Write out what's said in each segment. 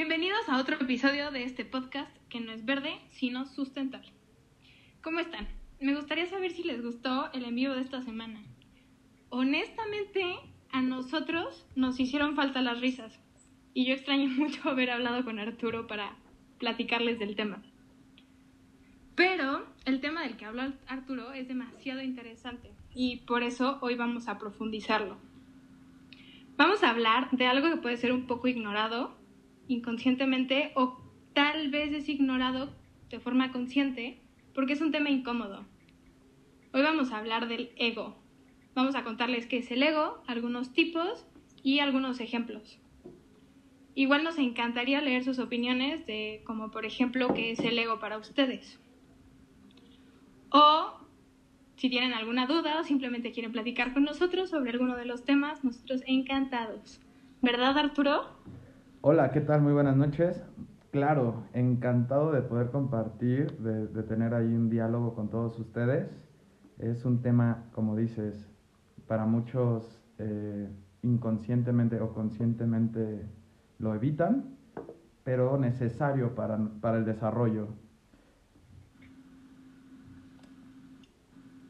Bienvenidos a otro episodio de este podcast que no es verde, sino sustentable. ¿Cómo están? Me gustaría saber si les gustó el envío de esta semana. Honestamente, a nosotros nos hicieron falta las risas y yo extraño mucho haber hablado con Arturo para platicarles del tema. Pero el tema del que habla Arturo es demasiado interesante y por eso hoy vamos a profundizarlo. Vamos a hablar de algo que puede ser un poco ignorado inconscientemente o tal vez es ignorado de forma consciente porque es un tema incómodo. Hoy vamos a hablar del ego. Vamos a contarles qué es el ego, algunos tipos y algunos ejemplos. Igual nos encantaría leer sus opiniones de, como por ejemplo, qué es el ego para ustedes. O si tienen alguna duda o simplemente quieren platicar con nosotros sobre alguno de los temas, nosotros encantados. ¿Verdad, Arturo? Hola, ¿qué tal? Muy buenas noches. Claro, encantado de poder compartir, de, tener ahí un diálogo con todos ustedes. Es un tema, como dices, para muchos eh, inconscientemente o conscientemente lo evitan, pero necesario para, el desarrollo.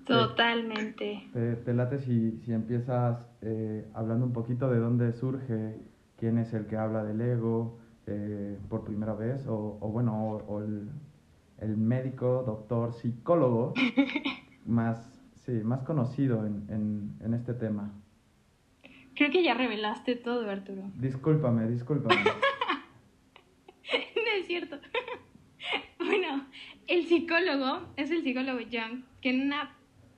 Totalmente. Te, late si, empiezas eh, hablando un poquito de dónde surge quién es el que habla del ego eh, por primera vez, o, bueno, o, el, médico, doctor, psicólogo más, sí, más conocido en, en, este tema. Creo que ya revelaste todo, Arturo. Discúlpame, discúlpame. no es cierto. bueno, el psicólogo es el psicólogo Young, que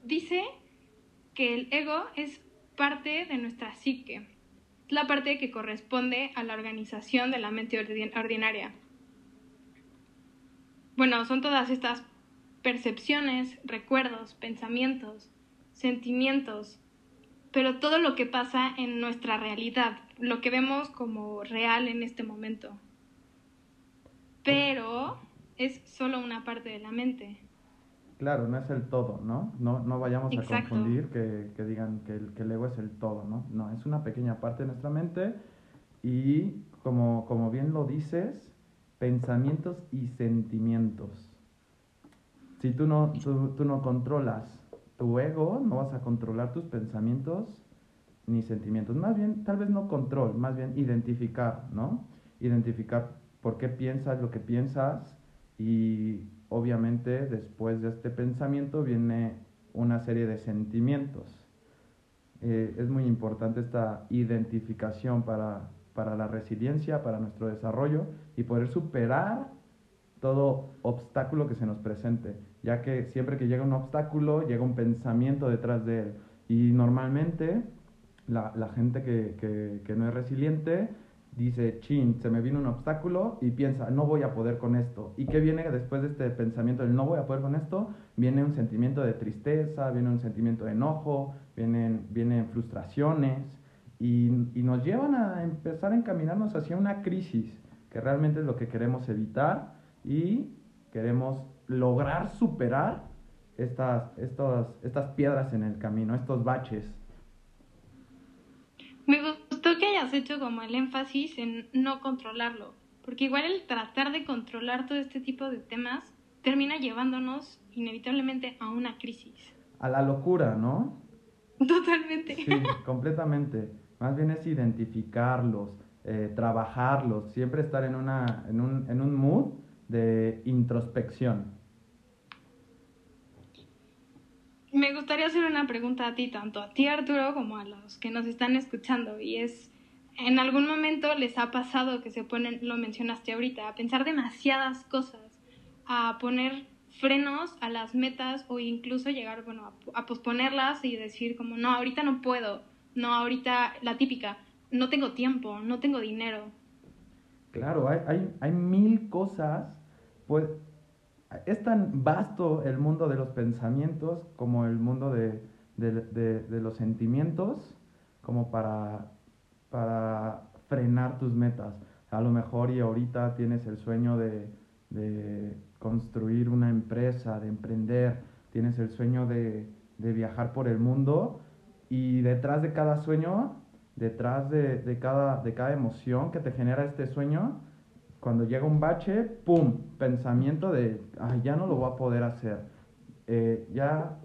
dice que el ego es parte de nuestra psique la parte que corresponde a la organización de la mente ordinaria. Bueno, son todas estas percepciones, recuerdos, pensamientos, sentimientos, pero todo lo que pasa en nuestra realidad, lo que vemos como real en este momento. Pero es solo una parte de la mente. Claro, no es el todo, ¿no? No, no vayamos a confundir que, que digan que el, que el, ego es el todo, ¿no? No, es una pequeña parte de nuestra mente y, como, como bien lo dices, pensamientos y sentimientos. Si tú no, tú, tú no controlas tu ego, no vas a controlar tus pensamientos ni sentimientos. Más bien, tal vez no control, más bien identificar, ¿no? Identificar por qué piensas lo que piensas y obviamente después de este pensamiento viene una serie de sentimientos. Eh, es muy importante esta identificación para, para la resiliencia, para nuestro desarrollo y poder superar todo obstáculo que se nos presente, ya que siempre que llega un obstáculo llega un pensamiento detrás de él. Y normalmente la, la gente que, que, que no es resiliente dice, chin, se me vino un obstáculo y piensa, no voy a poder con esto. ¿Y qué viene después de este pensamiento del no voy a poder con esto? Viene un sentimiento de tristeza, viene un sentimiento de enojo, vienen, vienen frustraciones y, y nos llevan a empezar a encaminarnos hacia una crisis, que realmente es lo que queremos evitar y queremos lograr superar estas, estas, estas piedras en el camino, estos baches. Me gustó que hayas hecho como el énfasis en no controlarlo, porque igual el tratar de controlar todo este tipo de temas termina llevándonos inevitablemente a una crisis. A la locura, ¿no? Totalmente. Sí, completamente. Más bien es identificarlos, eh, trabajarlos, siempre estar en, una, en, un, en un mood de introspección. Me gustaría hacer una pregunta a ti, tanto a ti Arturo como a los que nos están escuchando, y es, ¿en algún momento les ha pasado que se ponen, lo mencionaste ahorita, a pensar demasiadas cosas, a poner frenos a las metas o incluso llegar, bueno, a, posponerlas y decir como, no, ahorita no puedo, no, ahorita la típica, no tengo tiempo, no tengo dinero? Claro, hay, hay, hay mil cosas, pues es tan vasto el mundo de los pensamientos como el mundo de, los sentimientos como para, para frenar tus metas. A lo mejor y ahorita tienes el sueño de, construir una empresa, de emprender, tienes el sueño de, viajar por el mundo y detrás de cada sueño, detrás de, cada, de cada emoción que te genera este sueño, cuando llega un bache, ¡pum! Pensamiento de, ay, ya no lo voy a poder hacer. Eh, ya,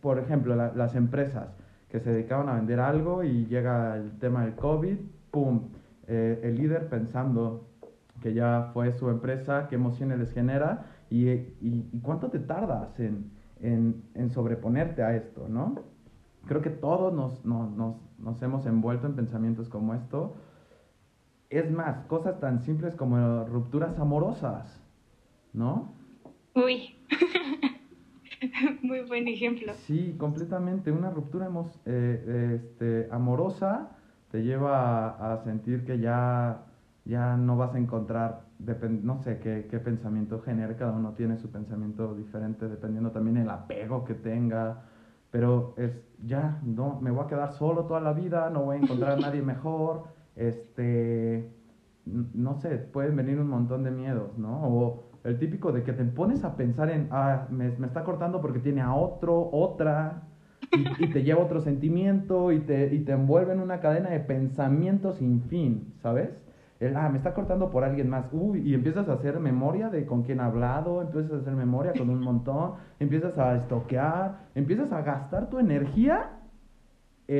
por ejemplo, las empresas que se dedicaban a vender algo y llega el tema del COVID, ¡pum! Eh, el líder pensando que ya fue su empresa, qué emociones les genera y, y, cuánto te tardas en, en, en, sobreponerte a esto, ¿no? Creo que todos nos, nos, nos, nos hemos envuelto en pensamientos como esto es más, cosas tan simples como rupturas amorosas, ¿no? Uy, muy buen ejemplo. Sí, completamente. Una ruptura eh, este, amorosa te lleva a, sentir que ya, ya no vas a encontrar, no sé qué, qué pensamiento genera, cada uno tiene su pensamiento diferente dependiendo también el apego que tenga, pero es ya, no, me voy a quedar solo toda la vida, no voy a encontrar a nadie mejor este, no sé, pueden venir un montón de miedos, ¿no? O el típico de que te pones a pensar en, ah, me, está cortando porque tiene a otro, otra, y, te lleva otro sentimiento y te, y te envuelve en una cadena de pensamientos sin fin, ¿sabes? El, ah, me está cortando por alguien más, uy, y empiezas a hacer memoria de con quién ha hablado, empiezas a hacer memoria con un montón, empiezas a estoquear, empiezas a gastar tu energía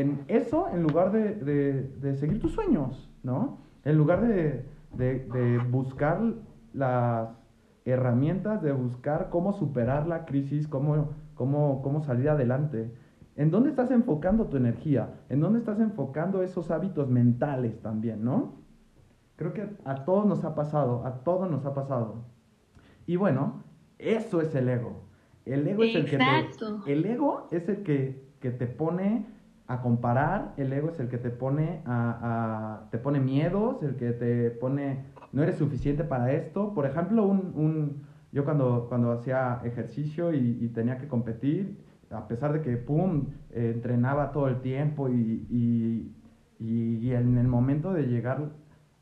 en eso en lugar de, seguir tus sueños, ¿no? En lugar de, buscar las herramientas, de buscar cómo superar la crisis, cómo, cómo, cómo salir adelante. ¿En dónde estás enfocando tu energía? ¿En dónde estás enfocando esos hábitos mentales también, no? Creo que a todos nos ha pasado, a todos nos ha pasado. Y bueno, eso es el ego. El ego es el que te, el ego es el que, que te pone a comparar, el ego es el que te pone a, te pone miedos, el que te pone no eres suficiente para esto. Por ejemplo, un, yo cuando, cuando hacía ejercicio y, tenía que competir, a pesar de que, pum, entrenaba todo el tiempo y, y, y, en el momento de llegar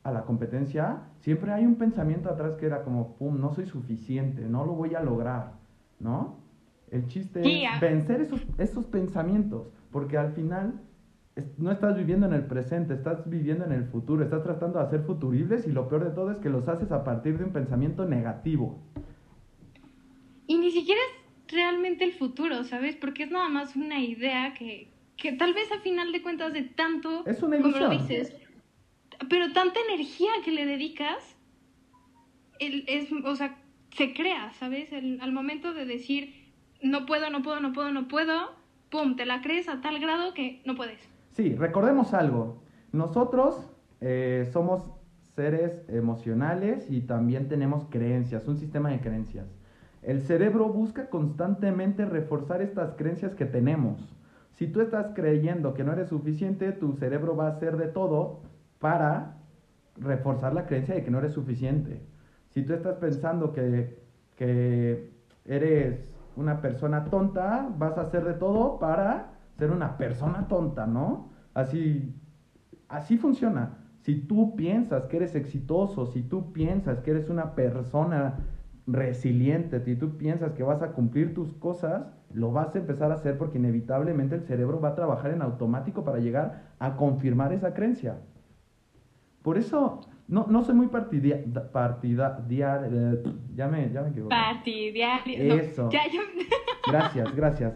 a la competencia, siempre hay un pensamiento atrás que era como, pum, no soy suficiente, no lo voy a lograr, ¿no? El chiste es vencer esos, esos pensamientos porque al final no estás viviendo en el presente, estás viviendo en el futuro, estás tratando de hacer futuribles y lo peor de todo es que los haces a partir de un pensamiento negativo. Y ni siquiera es realmente el futuro, ¿sabes? Porque es nada más una idea que, que tal vez a final de cuentas de tanto, es una como lo dices, pero tanta energía que le dedicas, el, es, o sea, se crea, ¿sabes? al momento de decir, no puedo, no puedo, no puedo, no puedo, ¡pum!, te la crees a tal grado que no puedes. Sí, recordemos algo. Nosotros eh, somos seres emocionales y también tenemos creencias, un sistema de creencias. El cerebro busca constantemente reforzar estas creencias que tenemos. Si tú estás creyendo que no eres suficiente, tu cerebro va a hacer de todo para reforzar la creencia de que no eres suficiente. Si tú estás pensando que, que eres una persona tonta, vas a hacer de todo para ser una persona tonta, ¿no? Así, así funciona. Si tú piensas que eres exitoso, si tú piensas que eres una persona resiliente, si tú piensas que vas a cumplir tus cosas, lo vas a empezar a hacer porque inevitablemente el cerebro va a trabajar en automático para llegar a confirmar esa creencia. Por eso no, no soy muy partidario. Partida, eh, ya me, ya me equivoqué. Partidario. Eso. Gracias, gracias.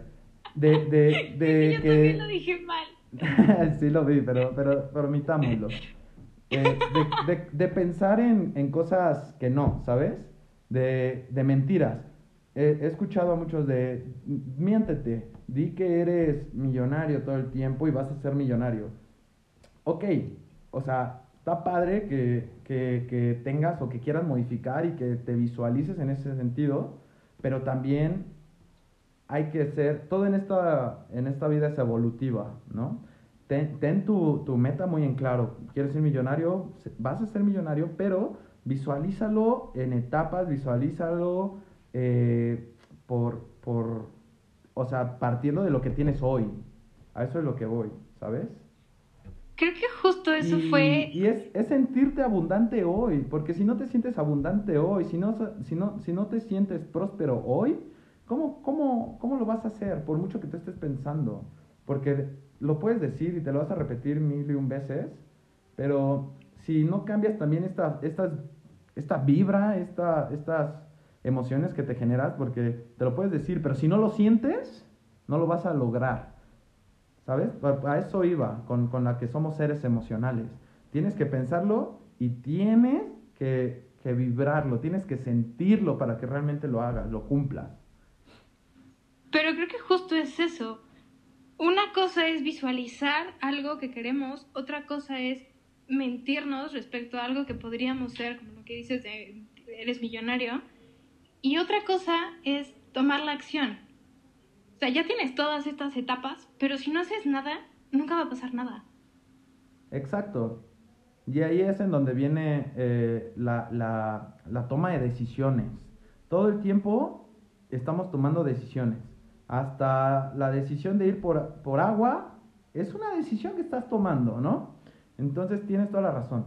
De, de, de Yo también lo dije mal. sí lo vi, pero, pero. Eh, de, de, de, pensar en, en, cosas que no, ¿sabes? De, de mentiras. he escuchado a muchos de, miéntete, di que eres millonario todo el tiempo y vas a ser millonario. Ok, o sea, está padre que, que, que, tengas o que quieras modificar y que te visualices en ese sentido, pero también hay que ser, todo en esta, en esta vida es evolutiva, ¿no? Ten, ten tu, tu, meta muy en claro. ¿Quieres ser millonario? Vas a ser millonario, pero visualízalo en etapas, visualízalo eh, por, por, o sea, partiendo de lo que tienes hoy. A eso es lo que voy, ¿sabes? Creo que justo eso fue... Y es, es, sentirte abundante hoy, porque si no te sientes abundante hoy, si no, si no, si no te sientes próspero hoy, ¿cómo, cómo, ¿cómo lo vas a hacer? Por mucho que te estés pensando. Porque lo puedes decir y te lo vas a repetir mil y un veces, pero si no cambias también estas, estas esta vibra, esta, estas emociones que te generas, porque te lo puedes decir, pero si no lo sientes, no lo vas a lograr. ¿Sabes? A eso iba, con, con la que somos seres emocionales. Tienes que pensarlo y tienes que, que vibrarlo, tienes que sentirlo para que realmente lo hagas, lo cumplas. Pero creo que justo es eso. Una cosa es visualizar algo que queremos, otra cosa es mentirnos respecto a algo que podríamos ser, como lo que dices de eres millonario, y otra cosa es tomar la acción. O sea, ya tienes todas estas etapas, pero si no haces nada, nunca va a pasar nada. Exacto. Y ahí es en donde viene eh, la, la, la toma de decisiones. Todo el tiempo estamos tomando decisiones. Hasta la decisión de ir por, por agua es una decisión que estás tomando, ¿no? Entonces tienes toda la razón.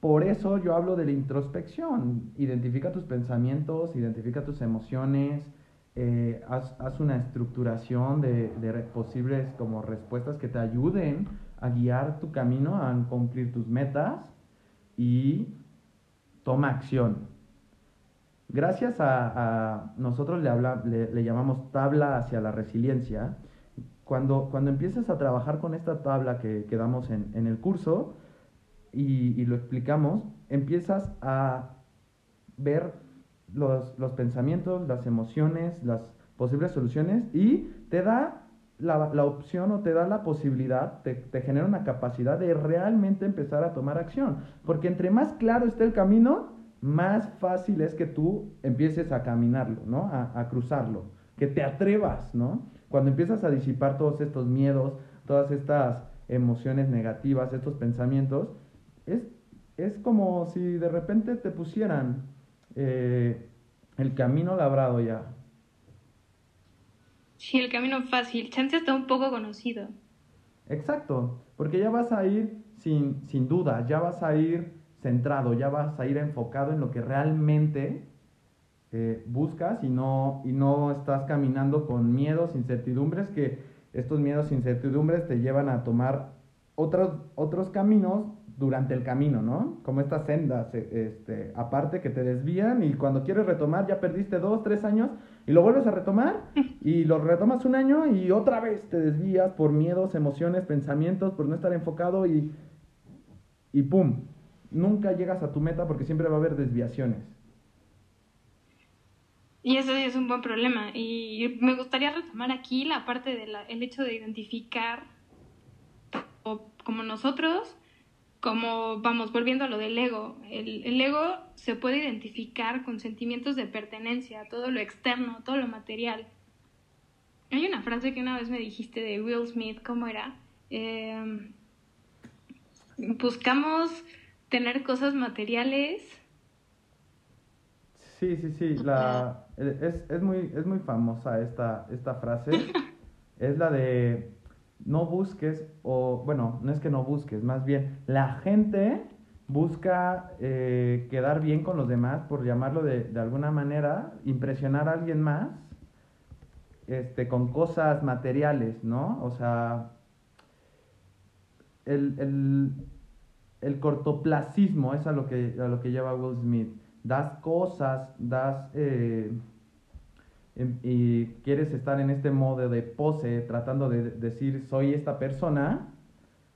Por eso yo hablo de la introspección. Identifica tus pensamientos, identifica tus emociones, eh, haz, una estructuración de, posibles como respuestas que te ayuden a guiar tu camino, a cumplir tus metas y toma acción. Gracias a, nosotros le, habla, le, llamamos tabla hacia la resiliencia. Cuando, cuando empiezas a trabajar con esta tabla que, que damos en, en el curso, y, lo explicamos, empiezas a ver los, pensamientos, las emociones, las posibles soluciones y te da la, opción o te da la posibilidad, te, te, genera una capacidad de realmente empezar a tomar acción. Porque entre más claro esté el camino, más fácil es que tú empieces a caminarlo, ¿no? A, a cruzarlo, que te atrevas, ¿no? Cuando empiezas a disipar todos estos miedos, todas estas emociones negativas, estos pensamientos, es, es como si de repente te pusieran eh, el camino labrado ya. Sí, el camino fácil. Chance está un poco conocido. Exacto, porque ya vas a ir sin, sin duda, ya vas a ir centrado, ya vas a ir enfocado en lo que realmente eh, buscas y no, y no estás caminando con miedos, incertidumbres, que estos miedos, incertidumbres te llevan a tomar otros, otros caminos durante el camino, ¿no? Como estas sendas, e, este, aparte que te desvían y cuando quieres retomar ya perdiste dos, tres años y lo vuelves a retomar y lo retomas un año y otra vez te desvías por miedos, emociones, pensamientos, por no estar enfocado y, y ¡pum! Nunca llegas a tu meta porque siempre va a haber desviaciones. Y eso es un buen problema. Y me gustaría retomar aquí la parte del hecho de identificar como nosotros como vamos, volviendo a lo del ego, el, ego se puede identificar con sentimientos de pertenencia, todo lo externo, todo lo material. Hay una frase que una vez me dijiste de Will Smith, ¿cómo era? Em, buscamos tener cosas materiales. Sí, sí, sí, la, es, es, muy, es muy famosa esta, esta frase. es la de no busques, o bueno, no es que no busques, más bien la gente busca eh, quedar bien con los demás, por llamarlo de, alguna manera, impresionar a alguien más este, con cosas materiales, ¿no? O sea, el, cortoplacismo es a lo, que, a lo que lleva Will Smith. Das cosas, das... Eh, y quieres estar en este modo de pose, tratando de decir soy esta persona,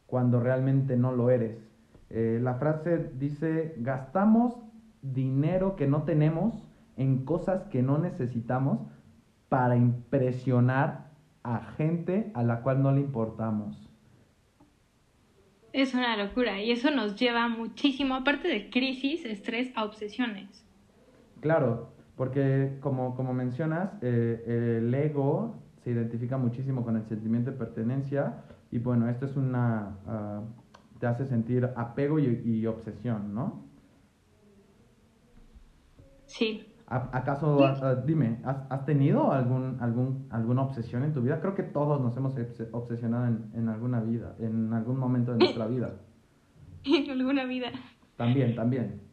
cuando realmente no lo eres. Eh, la frase dice, gastamos dinero que no tenemos en cosas que no necesitamos para impresionar a gente a la cual no le importamos. Es una locura y eso nos lleva muchísimo, aparte de crisis, estrés, a obsesiones. Claro, porque como, como mencionas, eh, el ego se identifica muchísimo con el sentimiento de pertenencia y bueno, esto es una... Ah, te hace sentir apego y, obsesión, ¿no? Sí. ¿Acaso, ah, dime, ¿has, tenido algún, algún, alguna obsesión en tu vida? Creo que todos nos hemos obsesionado en, en alguna vida, en algún momento de nuestra vida. en alguna vida. También, también.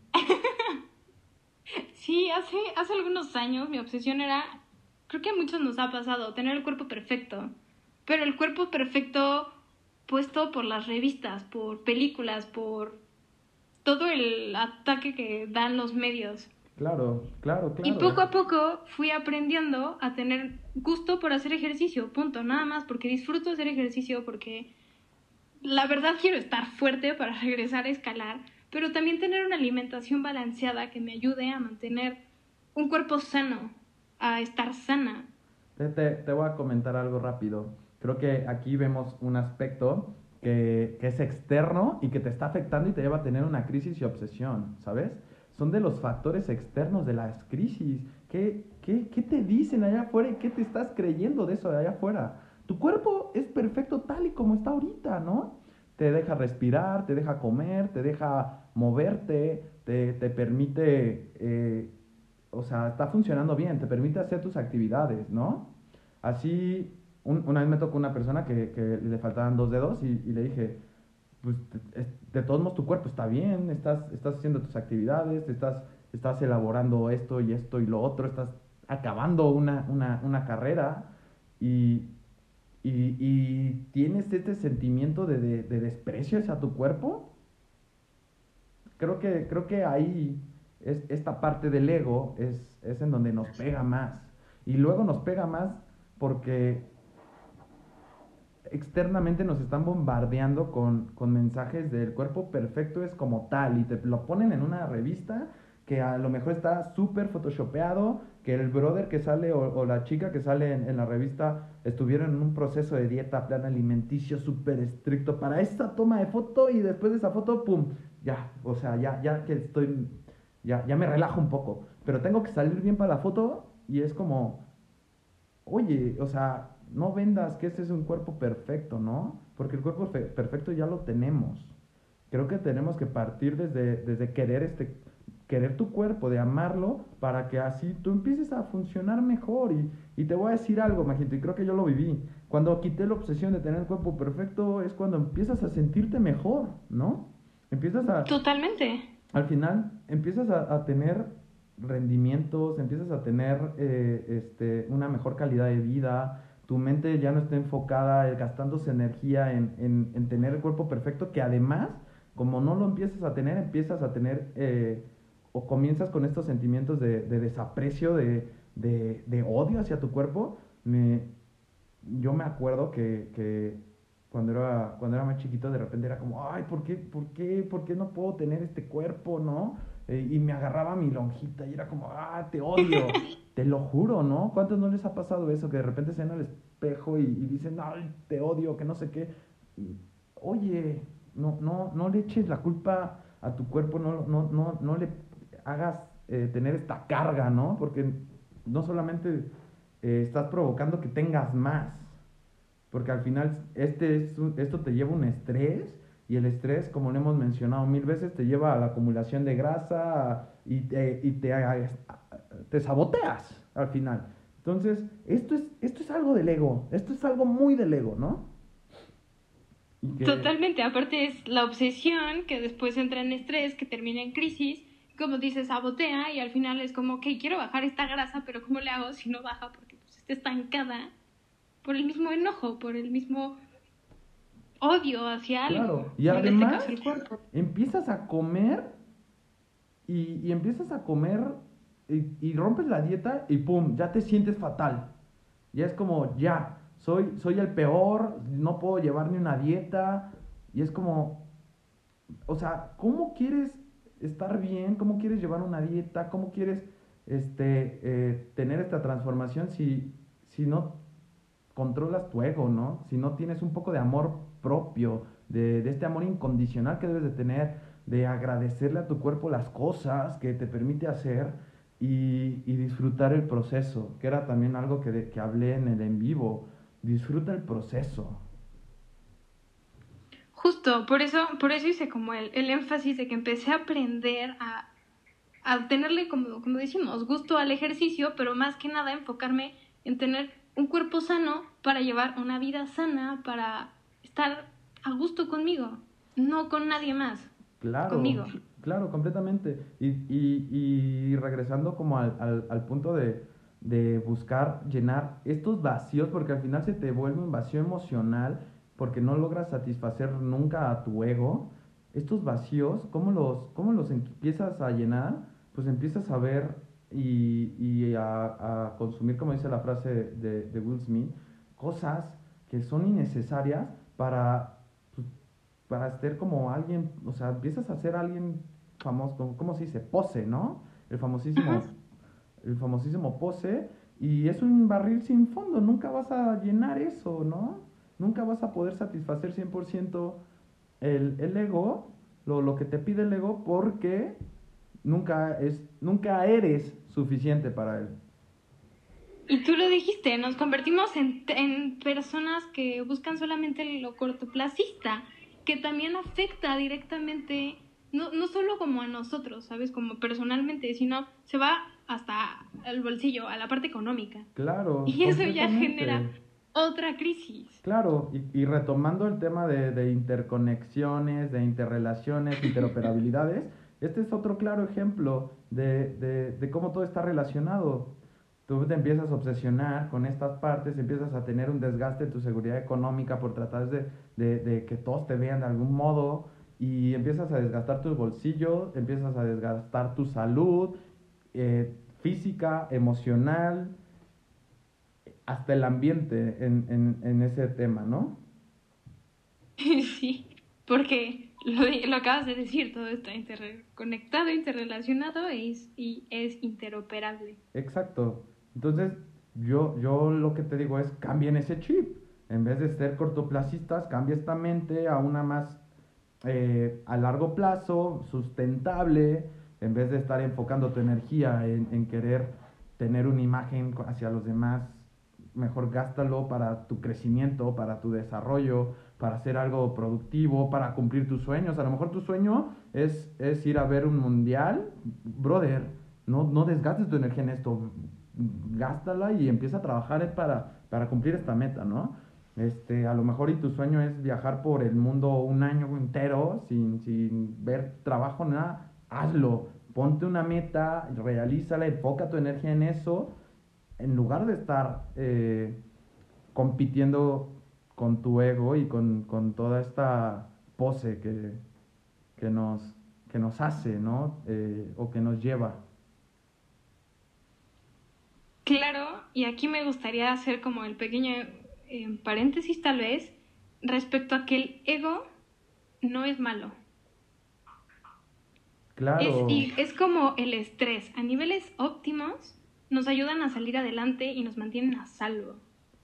Sí, hace, hace algunos años mi obsesión era, creo que a muchos nos ha pasado, tener el cuerpo perfecto. Pero el cuerpo perfecto puesto por las revistas, por películas, por todo el ataque que dan los medios. Claro, claro, claro. Y poco a poco fui aprendiendo a tener gusto por hacer ejercicio, punto, nada más, porque disfruto hacer ejercicio, porque la verdad quiero estar fuerte para regresar a escalar, pero también tener una alimentación balanceada que me ayude a mantener un cuerpo sano, a estar sana. Te, te, voy a comentar algo rápido. Creo que aquí vemos un aspecto que, que es externo y que te está afectando y te lleva a tener una crisis y obsesión, ¿sabes? son de los factores externos de las crisis. ¿Qué, qué, qué te dicen allá afuera y qué te estás creyendo de eso allá afuera? Tu cuerpo es perfecto tal y como está ahorita, ¿no? Te deja respirar, te deja comer, te deja moverte, te, te permite, eh, o sea, está funcionando bien, te permite hacer tus actividades, ¿no? Así, una vez me tocó una persona que, que le faltaban dos dedos y, le dije, pues de todos modos tu cuerpo está bien, estás, estás haciendo tus actividades, estás, estás elaborando esto y esto y lo otro, estás acabando una, una, una carrera y, y, y, tienes este sentimiento de, de, de, desprecio hacia tu cuerpo. Creo que, creo que ahí es, esta parte del ego es, es en donde nos pega más. Y luego nos pega más porque externamente nos están bombardeando con, con, mensajes del cuerpo perfecto es como tal y te lo ponen en una revista que a lo mejor está súper photoshopeado, que el brother que sale o, la chica que sale en, la revista estuvieron en un proceso de dieta, plan alimenticio súper estricto para esa toma de foto y después de esa foto, ¡pum! Ya, o sea, ya, ya que estoy, ya, ya me relajo un poco, pero tengo que salir bien para la foto y es como, oye, o sea, no vendas que ese es un cuerpo perfecto, ¿no? Porque el cuerpo perfecto ya lo tenemos. Creo que tenemos que partir desde, desde querer, este, querer tu cuerpo, de amarlo, para que así tú empieces a funcionar mejor. Y, y te voy a decir algo, Majito, y creo que yo lo viví. Cuando quité la obsesión de tener el cuerpo perfecto es cuando empiezas a sentirte mejor, ¿no? Empiezas a... Totalmente. Al final empiezas a, a tener rendimientos, empiezas a tener eh, este, una mejor calidad de vida, tu mente ya no está enfocada eh, gastándose energía en, en, tener el cuerpo perfecto, que además, como no lo empiezas a tener, empiezas a tener eh, o comienzas con estos sentimientos de, de desaprecio, de, de, de, odio hacia tu cuerpo. Me, yo me acuerdo que, que, cuando, era, cuando era más chiquito, de repente era como, ay, ¿por qué, por qué, por qué no puedo tener este cuerpo, no? Eh, y me agarraba mi lonjita y era como, ah, te odio. te lo juro, ¿no? ¿Cuántos no les ha pasado eso? Que de repente se ven al espejo y, dicen, ay, te odio, que no sé qué. oye, no, no, no le eches la culpa a tu cuerpo, no, no, no, no le hagas eh, tener esta carga, ¿no? Porque no solamente eh, estás provocando que tengas más, porque al final este es esto te lleva un estrés y el estrés, como lo hemos mencionado mil veces, te lleva a la acumulación de grasa y te, y te, te saboteas al final. Entonces, esto es, esto es algo del ego, esto es algo muy del ego, ¿no? Totalmente, aparte es la obsesión que después entra en estrés, que termina en crisis, como dices, sabotea y al final es como, ok, quiero bajar esta grasa, pero ¿cómo le hago si no baja? Porque pues, está estancada por el mismo enojo, por el mismo odio hacia algo. Claro. Y este además empiezas a comer y, empiezas a comer y, rompes la dieta y pum, ya te sientes fatal. Ya es como, ya, soy, soy el peor, no puedo llevar ni una dieta. Y es como, o sea, ¿cómo quieres estar bien? ¿Cómo quieres llevar una dieta? ¿Cómo quieres este, eh, tener esta transformación si, si no controlas tu ego, ¿no? Si no tienes un poco de amor propio, de, este amor incondicional que debes de tener, de agradecerle a tu cuerpo las cosas que te permite hacer y, disfrutar el proceso, que era también algo que, que hablé en el en vivo. Disfruta el proceso. Justo, por eso, por eso hice como el, el énfasis de que empecé a aprender a, a tenerle, como, como decimos, gusto al ejercicio, pero más que nada enfocarme en tener un cuerpo sano para llevar una vida sana, para estar a gusto conmigo, no con nadie más. Claro, conmigo. claro, completamente. Y, y, y regresando como al, al, al punto de, de, buscar llenar estos vacíos, porque al final se te vuelve un vacío emocional, porque no logras satisfacer nunca a tu ego. estos vacíos, ¿cómo los, cómo los empiezas a llenar? Pues empiezas a ver y, y a, a, consumir, como dice la frase de, de Will Smith, cosas que son innecesarias para, pues, para ser como alguien, o sea, empiezas a ser alguien famoso, ¿cómo se dice? Pose, ¿no? El famosísimo, el famosísimo pose, y es un barril sin fondo, nunca vas a llenar eso, ¿no? Nunca vas a poder satisfacer 100% el, el ego, lo, lo que te pide el ego, porque nunca, es, nunca eres suficiente para él. Y tú lo dijiste, nos convertimos en, en personas que buscan solamente lo cortoplacista, que también afecta directamente, no, no solo como a nosotros, ¿sabes? Como personalmente, sino se va hasta el bolsillo, a la parte económica. Claro. Y eso ya genera otra crisis. Claro, y, y retomando el tema de, de, interconexiones, de interrelaciones, interoperabilidades, este es otro claro ejemplo de, de, de cómo todo está relacionado tú te empiezas a obsesionar con estas partes, empiezas a tener un desgaste en tu seguridad económica por tratar de, de, de, que todos te vean de algún modo y empiezas a desgastar tus bolsillos, empiezas a desgastar tu salud eh, física, emocional, hasta el ambiente en, en, en, ese tema, ¿no? Sí, porque lo, lo acabas de decir, todo está interconectado, interrelacionado y es interoperable. Exacto. Entonces, yo, yo lo que te digo es, cambien ese chip. En vez de ser cortoplacistas, cambia esta mente a una más eh, a largo plazo, sustentable, en vez de estar enfocando tu energía en, en, querer tener una imagen hacia los demás, mejor gástalo para tu crecimiento, para tu desarrollo, para hacer algo productivo, para cumplir tus sueños. A lo mejor tu sueño es, es ir a ver un mundial, brother, no, no desgastes tu energía en esto, gástala y empieza a trabajar para, para cumplir esta meta, ¿no? Este, a lo mejor y tu sueño es viajar por el mundo un año entero sin, sin ver trabajo, nada, hazlo, ponte una meta, realízala, enfoca tu energía en eso, en lugar de estar eh, compitiendo con tu ego y con, con toda esta pose que, que, nos, que nos hace, ¿no? Eh, o que nos lleva. Claro, y aquí me gustaría hacer como el pequeño eh, paréntesis tal vez respecto a que el ego no es malo. Claro. Es, y es como el estrés. A niveles óptimos nos ayudan a salir adelante y nos mantienen a salvo.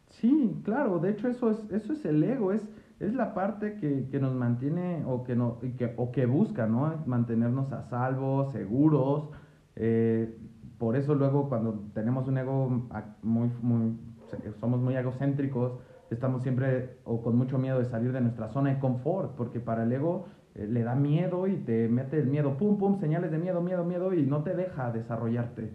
Sí, claro. De hecho, eso es, eso es el ego. Es, es la parte que, que nos mantiene o que, no, que, o que busca, ¿no? Mantenernos a salvo, seguros. Eh, por eso luego cuando tenemos un ego muy, muy, somos muy egocéntricos, estamos siempre o con mucho miedo de salir de nuestra zona de confort, porque para el ego eh, le da miedo y te mete el miedo, pum, pum, señales de miedo, miedo, miedo, y no te deja desarrollarte.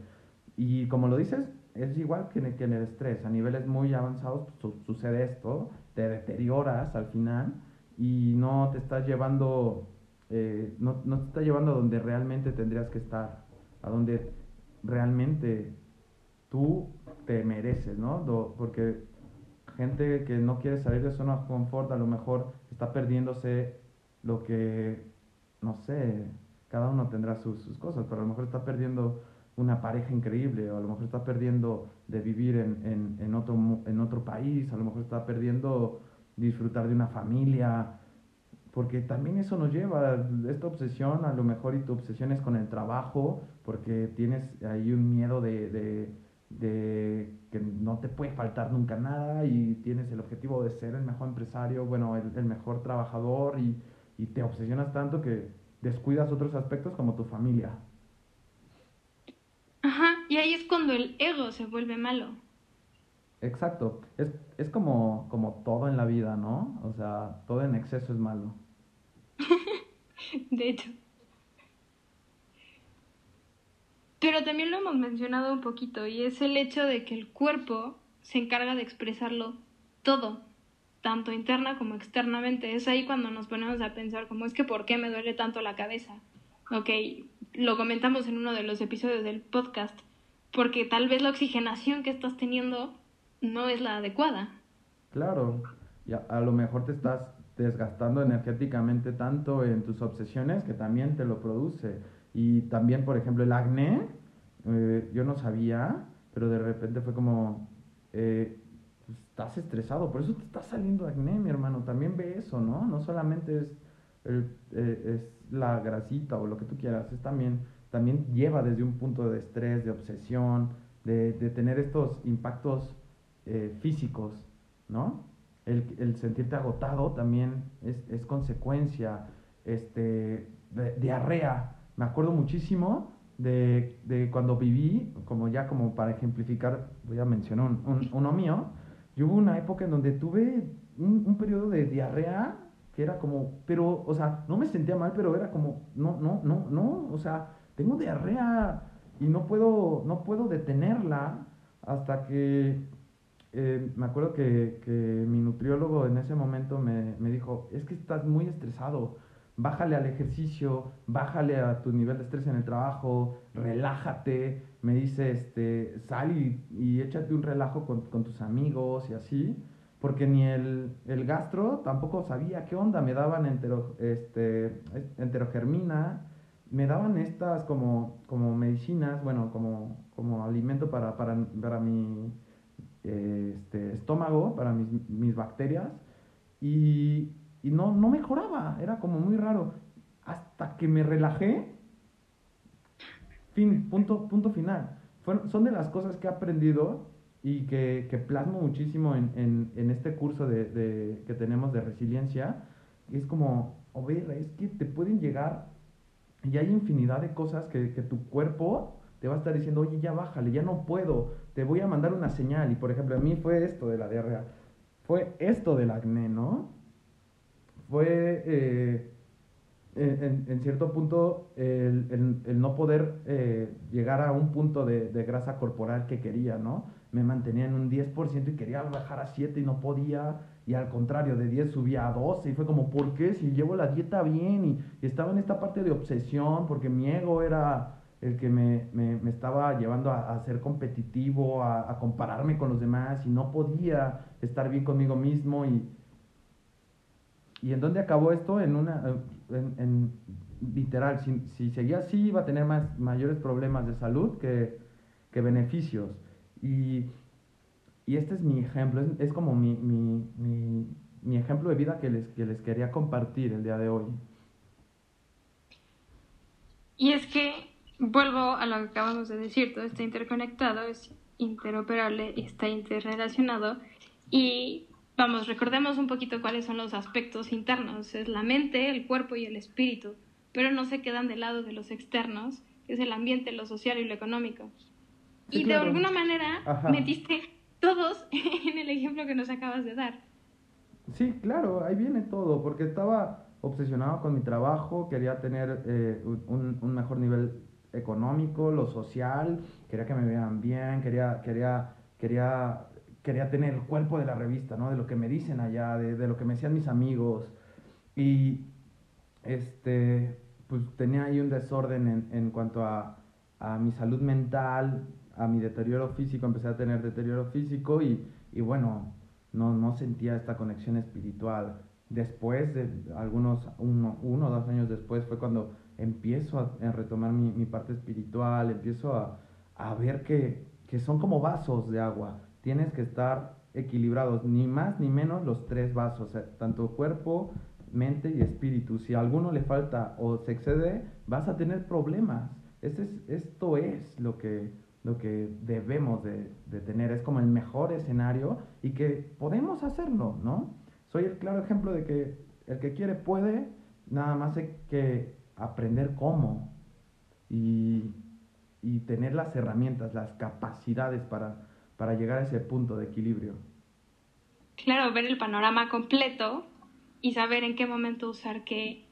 Y como lo dices, es igual que en el, estrés, a niveles muy avanzados su, sucede esto, te deterioras al final y no te estás llevando, eh, no, no te está llevando a donde realmente tendrías que estar, a donde realmente tú te mereces, ¿no? porque gente que no quiere salir de zona de confort a lo mejor está perdiéndose lo que, no sé, cada uno tendrá sus, sus, cosas, pero a lo mejor está perdiendo una pareja increíble, o a lo mejor está perdiendo de vivir en, en, en, otro, en otro país, a lo mejor está perdiendo disfrutar de una familia, porque también eso nos lleva, esta obsesión, a lo mejor y tu obsesión es con el trabajo, porque tienes ahí un miedo de, de, de, que no te puede faltar nunca nada y tienes el objetivo de ser el mejor empresario, bueno, el, el mejor trabajador y, y, te obsesionas tanto que descuidas otros aspectos como tu familia. Y ahí es cuando el ego se vuelve malo. Exacto, es, es como, como todo en la vida, ¿no? O sea, todo en exceso es malo. de hecho. Pero también lo hemos mencionado un poquito y es el hecho de que el cuerpo se encarga de expresarlo todo, tanto interna como externamente. Es ahí cuando nos ponemos a pensar como es que ¿por qué me duele tanto la cabeza? Ok, lo comentamos en uno de los episodios del podcast, porque tal vez la oxigenación que estás teniendo no es la adecuada. Claro, y a, lo mejor te estás desgastando energéticamente tanto en tus obsesiones que también te lo produce. Y también, por ejemplo, el acné, eh, yo no sabía, pero de repente fue como, eh, pues, estás estresado, por eso te está saliendo acné, mi hermano. También ve eso, ¿no? No solamente es, el, eh, es la grasita o lo que tú quieras, es también, también lleva desde un punto de estrés, de obsesión, de, de tener estos impactos físicos, ¿no? El, el, sentirte agotado también es, es consecuencia, este, de, diarrea. Me acuerdo muchísimo de, de, cuando viví, como ya como para ejemplificar, voy a mencionar un, uno mío, yo hubo una época en donde tuve un, un, periodo de diarrea que era como, pero, o sea, no me sentía mal, pero era como, no, no, no, no, o sea, tengo diarrea y no puedo, no puedo detenerla hasta que eh, me acuerdo que, que, mi nutriólogo en ese momento me, me dijo, es que estás muy estresado, bájale al ejercicio, bájale a tu nivel de estrés en el trabajo, relájate, me dice, este, sal y, échate un relajo con, con, tus amigos y así, porque ni el, el, gastro tampoco sabía qué onda, me daban entero, este, enterogermina, me daban estas como, como medicinas, bueno, como, como alimento para, para, para mi este, estómago, para mis, mis bacterias, y y no, no mejoraba, era como muy raro. Hasta que me relajé, fin, punto, punto final. son de las cosas que he aprendido y que, que plasmo muchísimo en, en, en este curso de, de, que tenemos de resiliencia. Es como, oh, es que te pueden llegar y hay infinidad de cosas que, que tu cuerpo te va a estar diciendo, oye, ya bájale, ya no puedo, te voy a mandar una señal. Y por ejemplo, a mí fue esto de la diarrea, fue esto del acné, ¿no? fue eh, en, cierto punto el, el, no poder eh, llegar a un punto de, de, grasa corporal que quería, ¿no? Me mantenía en un 10% y quería bajar a 7 y no podía, y al contrario, de 10 subía a 12 y fue como, ¿por qué? Si llevo la dieta bien y, estaba en esta parte de obsesión porque mi ego era el que me, me, me estaba llevando a, a ser competitivo, a, a, compararme con los demás y no podía estar bien conmigo mismo y, ¿Y en dónde acabó esto? En una, en, literal, si, si, seguía así iba a tener más, mayores problemas de salud que, que beneficios. Y, y, este es mi ejemplo, es, es como mi, mi, mi, mi, ejemplo de vida que les, que les quería compartir el día de hoy. Y es que, vuelvo a lo que acabamos de decir, todo está interconectado, es interoperable, está interrelacionado y Vamos, recordemos un poquito cuáles son los aspectos internos. Es la mente, el cuerpo y el espíritu, pero no se quedan de lado de los externos, que es el ambiente, lo social y lo económico. y de alguna manera metiste todos en el ejemplo que nos acabas de dar. Sí, claro, ahí viene todo, porque estaba obsesionado con mi trabajo, quería tener eh, un, un, mejor nivel económico, lo social, quería que me vean bien, quería, quería, quería quería tener el cuerpo de la revista, ¿no? De lo que me dicen allá, de, lo que me decían mis amigos. Y, este, pues tenía ahí un desorden en, en cuanto a, a, mi salud mental, a mi deterioro físico, empecé a tener deterioro físico y, y bueno, no, no sentía esta conexión espiritual. Después de algunos, uno, uno o dos años después fue cuando empiezo a, retomar mi, mi, parte espiritual, empiezo a, a ver que, que son como vasos de agua tienes que estar equilibrados, ni más ni menos los tres vasos, tanto cuerpo, mente y espíritu. Si a alguno le falta o se excede, vas a tener problemas. Este es, esto es lo que, lo que debemos de, tener, es como el mejor escenario y que podemos hacerlo, ¿no? Soy el claro ejemplo de que el que quiere puede, nada más hay que aprender cómo y, y tener las herramientas, las capacidades para para llegar a ese punto de equilibrio. Claro, ver el panorama completo y saber en qué momento usar qué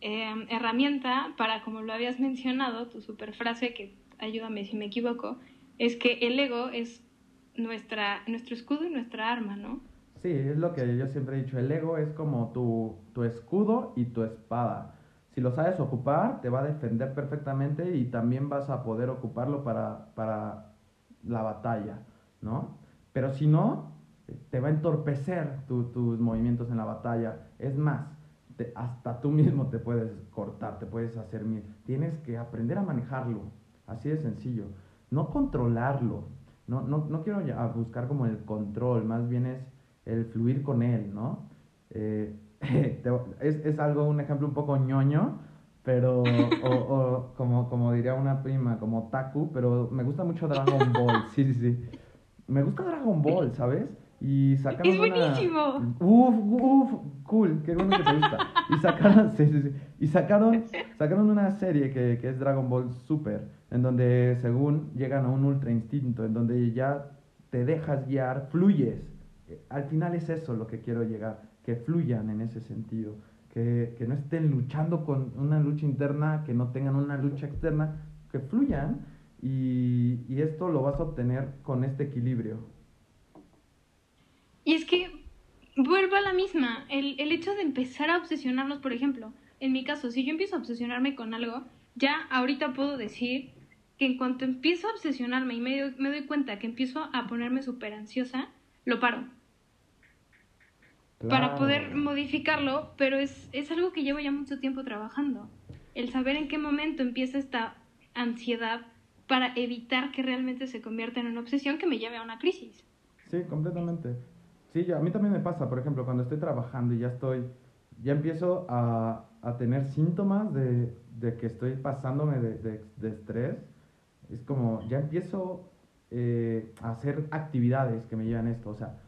em, herramienta para, como lo habías mencionado, tu super frase, que ayúdame si me equivoco, es que el ego es nuestra, nuestro escudo y nuestra arma, ¿no? Sí, es lo que yo siempre he dicho, el ego es como tu, tu escudo y tu espada. Si lo sabes ocupar, te va a defender perfectamente y también vas a poder ocuparlo para, para la batalla, ¿no? Pero si no, te va a entorpecer tus movimientos en la batalla. Es más, hasta tú mismo te puedes cortar, te puedes hacer mil. Tienes que aprender a manejarlo, así de sencillo. No controlarlo, no, no, no quiero ya buscar como el control, más bien es el fluir con él, ¿no? Eh, es, es, algo, un ejemplo un poco ñoño, pero, o, o, como, como diría una prima, como Taku, pero me gusta mucho Dragon Ball, sí, sí, sí. Me gusta Dragon Ball, ¿sabes? Y sacaron ¡Es buenísimo! Uf, uf, cool, qué bueno que te gusta. Y sacaron, sí, sí, sí. Y sacaron, sacaron una serie que, que es Dragon Ball Super, en donde según llegan a un ultra instinto, en donde ya te dejas guiar, fluyes. Al final es eso lo que quiero llegar, que fluyan en ese sentido, que, que no estén luchando con una lucha interna, que no tengan una lucha externa, que fluyan y, y esto lo vas a obtener con este equilibrio. Y es que vuelvo a la misma, el, el hecho de empezar a obsesionarnos, por ejemplo, en mi caso, si yo empiezo a obsesionarme con algo, ya ahorita puedo decir que en cuanto empiezo a obsesionarme y me, me doy cuenta que empiezo a ponerme súper ansiosa, lo paro. Para poder modificarlo, pero es, es algo que llevo ya mucho tiempo trabajando. El saber en qué momento empieza esta ansiedad para evitar que realmente se convierta en una obsesión que me lleve a una crisis. Sí, completamente. Sí, a mí también me pasa, por ejemplo, cuando estoy trabajando y ya estoy, ya empiezo a, a tener síntomas de, de, que estoy pasándome de, de, de, estrés, es como, ya empiezo eh, a hacer actividades que me llevan esto. O sea,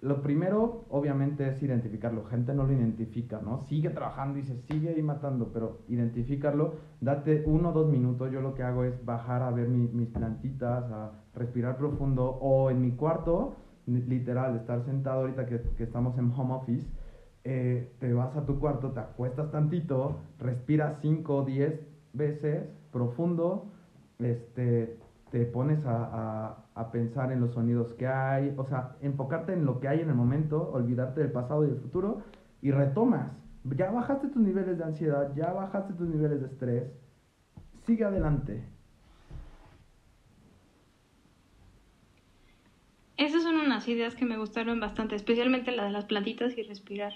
lo primero, obviamente, es identificarlo. Gente no lo identifica, ¿no? Sigue trabajando y se sigue ahí matando, pero identificarlo, date uno o dos minutos. Yo lo que hago es bajar a ver mis plantitas, a respirar profundo, o en mi cuarto literal, estar sentado ahorita que, que estamos en home office, eh, te vas a tu cuarto, te acuestas tantito, respiras 5 o 10 veces profundo, este, te pones a, a, a, pensar en los sonidos que hay, o sea, enfocarte en lo que hay en el momento, olvidarte del pasado y del futuro y retomas. Ya bajaste tus niveles de ansiedad, ya bajaste tus niveles de estrés, sigue adelante. Esas son unas ideas que me gustaron bastante, especialmente la de las plantitas y respirar.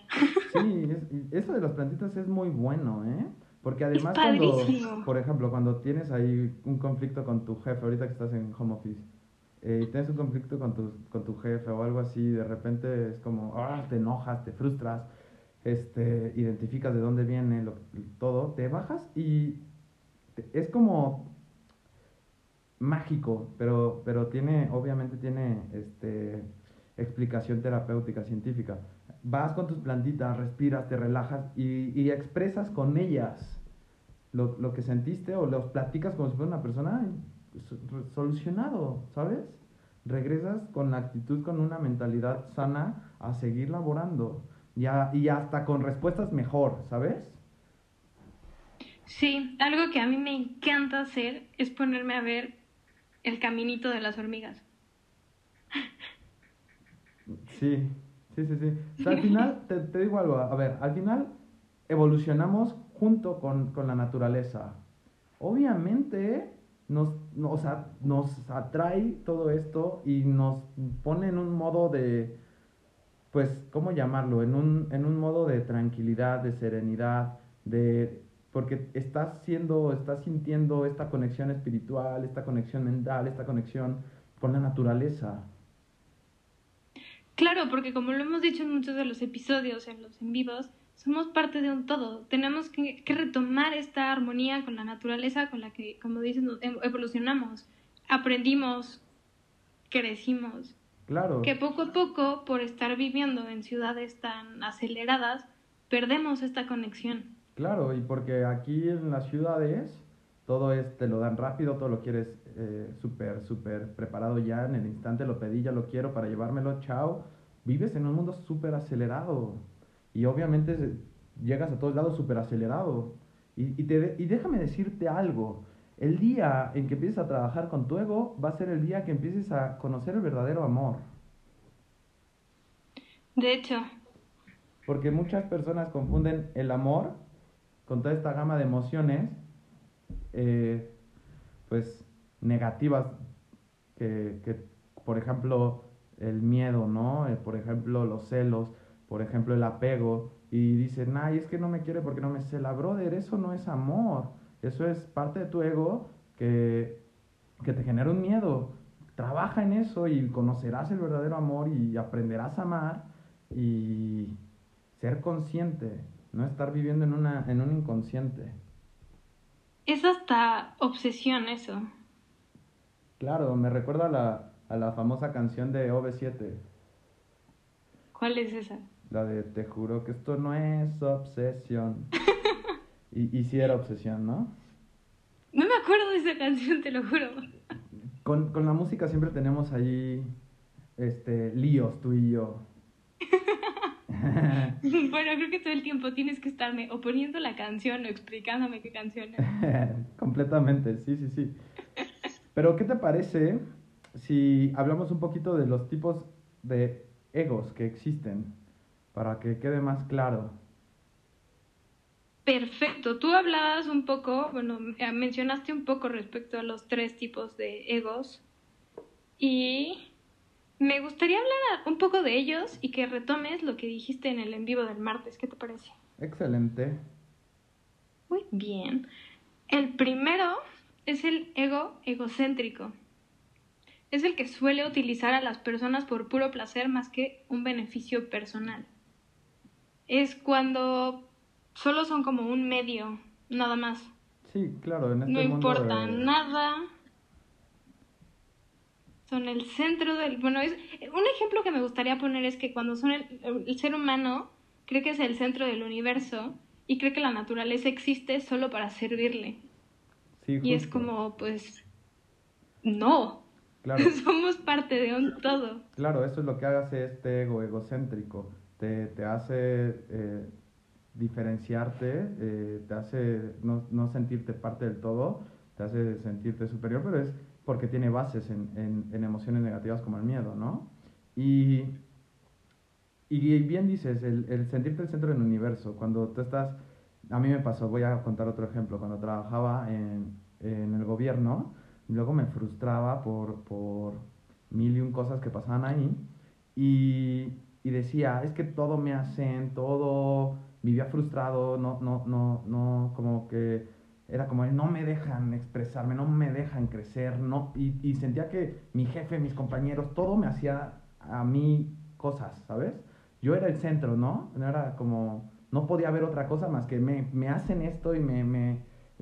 Sí, eso de las plantitas es muy bueno, ¿eh? Porque además cuando, por ejemplo, cuando tienes ahí un conflicto con tu jefe, ahorita que estás en home office, eh, y tienes un conflicto con tu, con tu jefe o algo así, de repente es como, ah, te enojas, te frustras, este, identificas de dónde viene lo, todo, te bajas y es como mágico, pero, pero tiene, obviamente tiene este, explicación terapéutica, científica. Vas con tus plantitas, respiras, te relajas y, y expresas con ellas lo, lo, que sentiste o los platicas como si fuera una persona solucionado, ¿sabes? Regresas con la actitud, con una mentalidad sana a seguir laborando y, y hasta con respuestas mejor, ¿sabes? Sí, algo que a mí me encanta hacer es ponerme a ver el caminito de las hormigas. Sí, sí, sí, sí. al final, te, digo algo, a ver, al final evolucionamos junto con, con la naturaleza. Obviamente nos, o sea, nos atrae todo esto y nos pone en un modo de, pues, ¿cómo llamarlo? En un, en un modo de tranquilidad, de serenidad, de porque estás siendo, estás sintiendo esta conexión espiritual, esta conexión mental, esta conexión con la naturaleza. Claro, porque como lo hemos dicho en muchos de los episodios, en los en vivos, somos parte de un todo. Tenemos que, que retomar esta armonía con la naturaleza con la que, como dicen, em, evolucionamos, aprendimos, crecimos. Claro. Que poco a poco, por estar viviendo en ciudades tan aceleradas, perdemos esta conexión. Claro, y porque aquí en las ciudades todo es, te lo dan rápido, todo lo quieres eh, súper, súper preparado ya, en el instante lo pedí, ya lo quiero para llevármelo, chao. Vives en un mundo súper acelerado y obviamente llegas a todos lados súper acelerado. Y, y, te, y déjame decirte algo, el día en que empieces a trabajar con tu ego va a ser el día que empieces a conocer el verdadero amor. De hecho. Porque muchas personas confunden el amor con toda esta gama de emociones, eh, pues negativas, que, que, por ejemplo, el miedo, ¿no? Eh, por ejemplo, los celos, por ejemplo, el apego, y dicen, ay, es que no me quiere porque no me cela, brother, eso no es amor, eso es parte de tu ego que, que te genera un miedo. Trabaja en eso y conocerás el verdadero amor y aprenderás a amar y ser consciente, no estar viviendo en, una, en un inconsciente. Es hasta obsesión eso. Claro, me recuerda a la, a la famosa canción de OV7. ¿Cuál es esa? La de Te juro que esto no es obsesión. y, y sí era obsesión, ¿no? No me acuerdo de esa canción, te lo juro. Con, con la música siempre tenemos ahí este, líos, tú y yo. bueno, creo que todo el tiempo tienes que estarme o poniendo la canción o explicándome qué canción es. Completamente, sí, sí, sí. Pero, ¿qué te parece si hablamos un poquito de los tipos de egos que existen para que quede más claro? Perfecto. Tú hablabas un poco, bueno, mencionaste un poco respecto a los tres tipos de egos y me gustaría hablar un poco de ellos y que retomes lo que dijiste en el en vivo del martes. ¿Qué te parece? Excelente. Muy bien. El primero es el ego egocéntrico. Es el que suele utilizar a las personas por puro placer más que un beneficio personal. Es cuando solo son como un medio, nada más. Sí, claro, en este No importa nada son el centro del... Bueno, es, un ejemplo que me gustaría poner es que cuando son el, ser humano cree que es el centro del universo y cree que la naturaleza existe solo para servirle. y es como, pues, no. Claro. Somos parte de un todo. Claro, eso es lo que hace este ego egocéntrico. Te, te hace eh, diferenciarte, eh, te hace no, no sentirte parte del todo, te hace sentirte superior, pero es porque tiene bases en, en, emociones negativas como el miedo, ¿no? Y, y bien dices, el, el, sentirte el centro del universo, cuando tú estás, a mí me pasó, voy a contar otro ejemplo, cuando trabajaba en, en el gobierno, luego me frustraba por, por mil y un cosas que pasaban ahí, y, y decía, es que todo me hacen, todo, vivía frustrado, no, no, no, no, como que era como, no me dejan expresarme, no me dejan crecer, no, y, y, sentía que mi jefe, mis compañeros, todo me hacía a mí cosas, ¿sabes? Yo era el centro, ¿no? Era como, no podía haber otra cosa más que me, me hacen esto y me, me,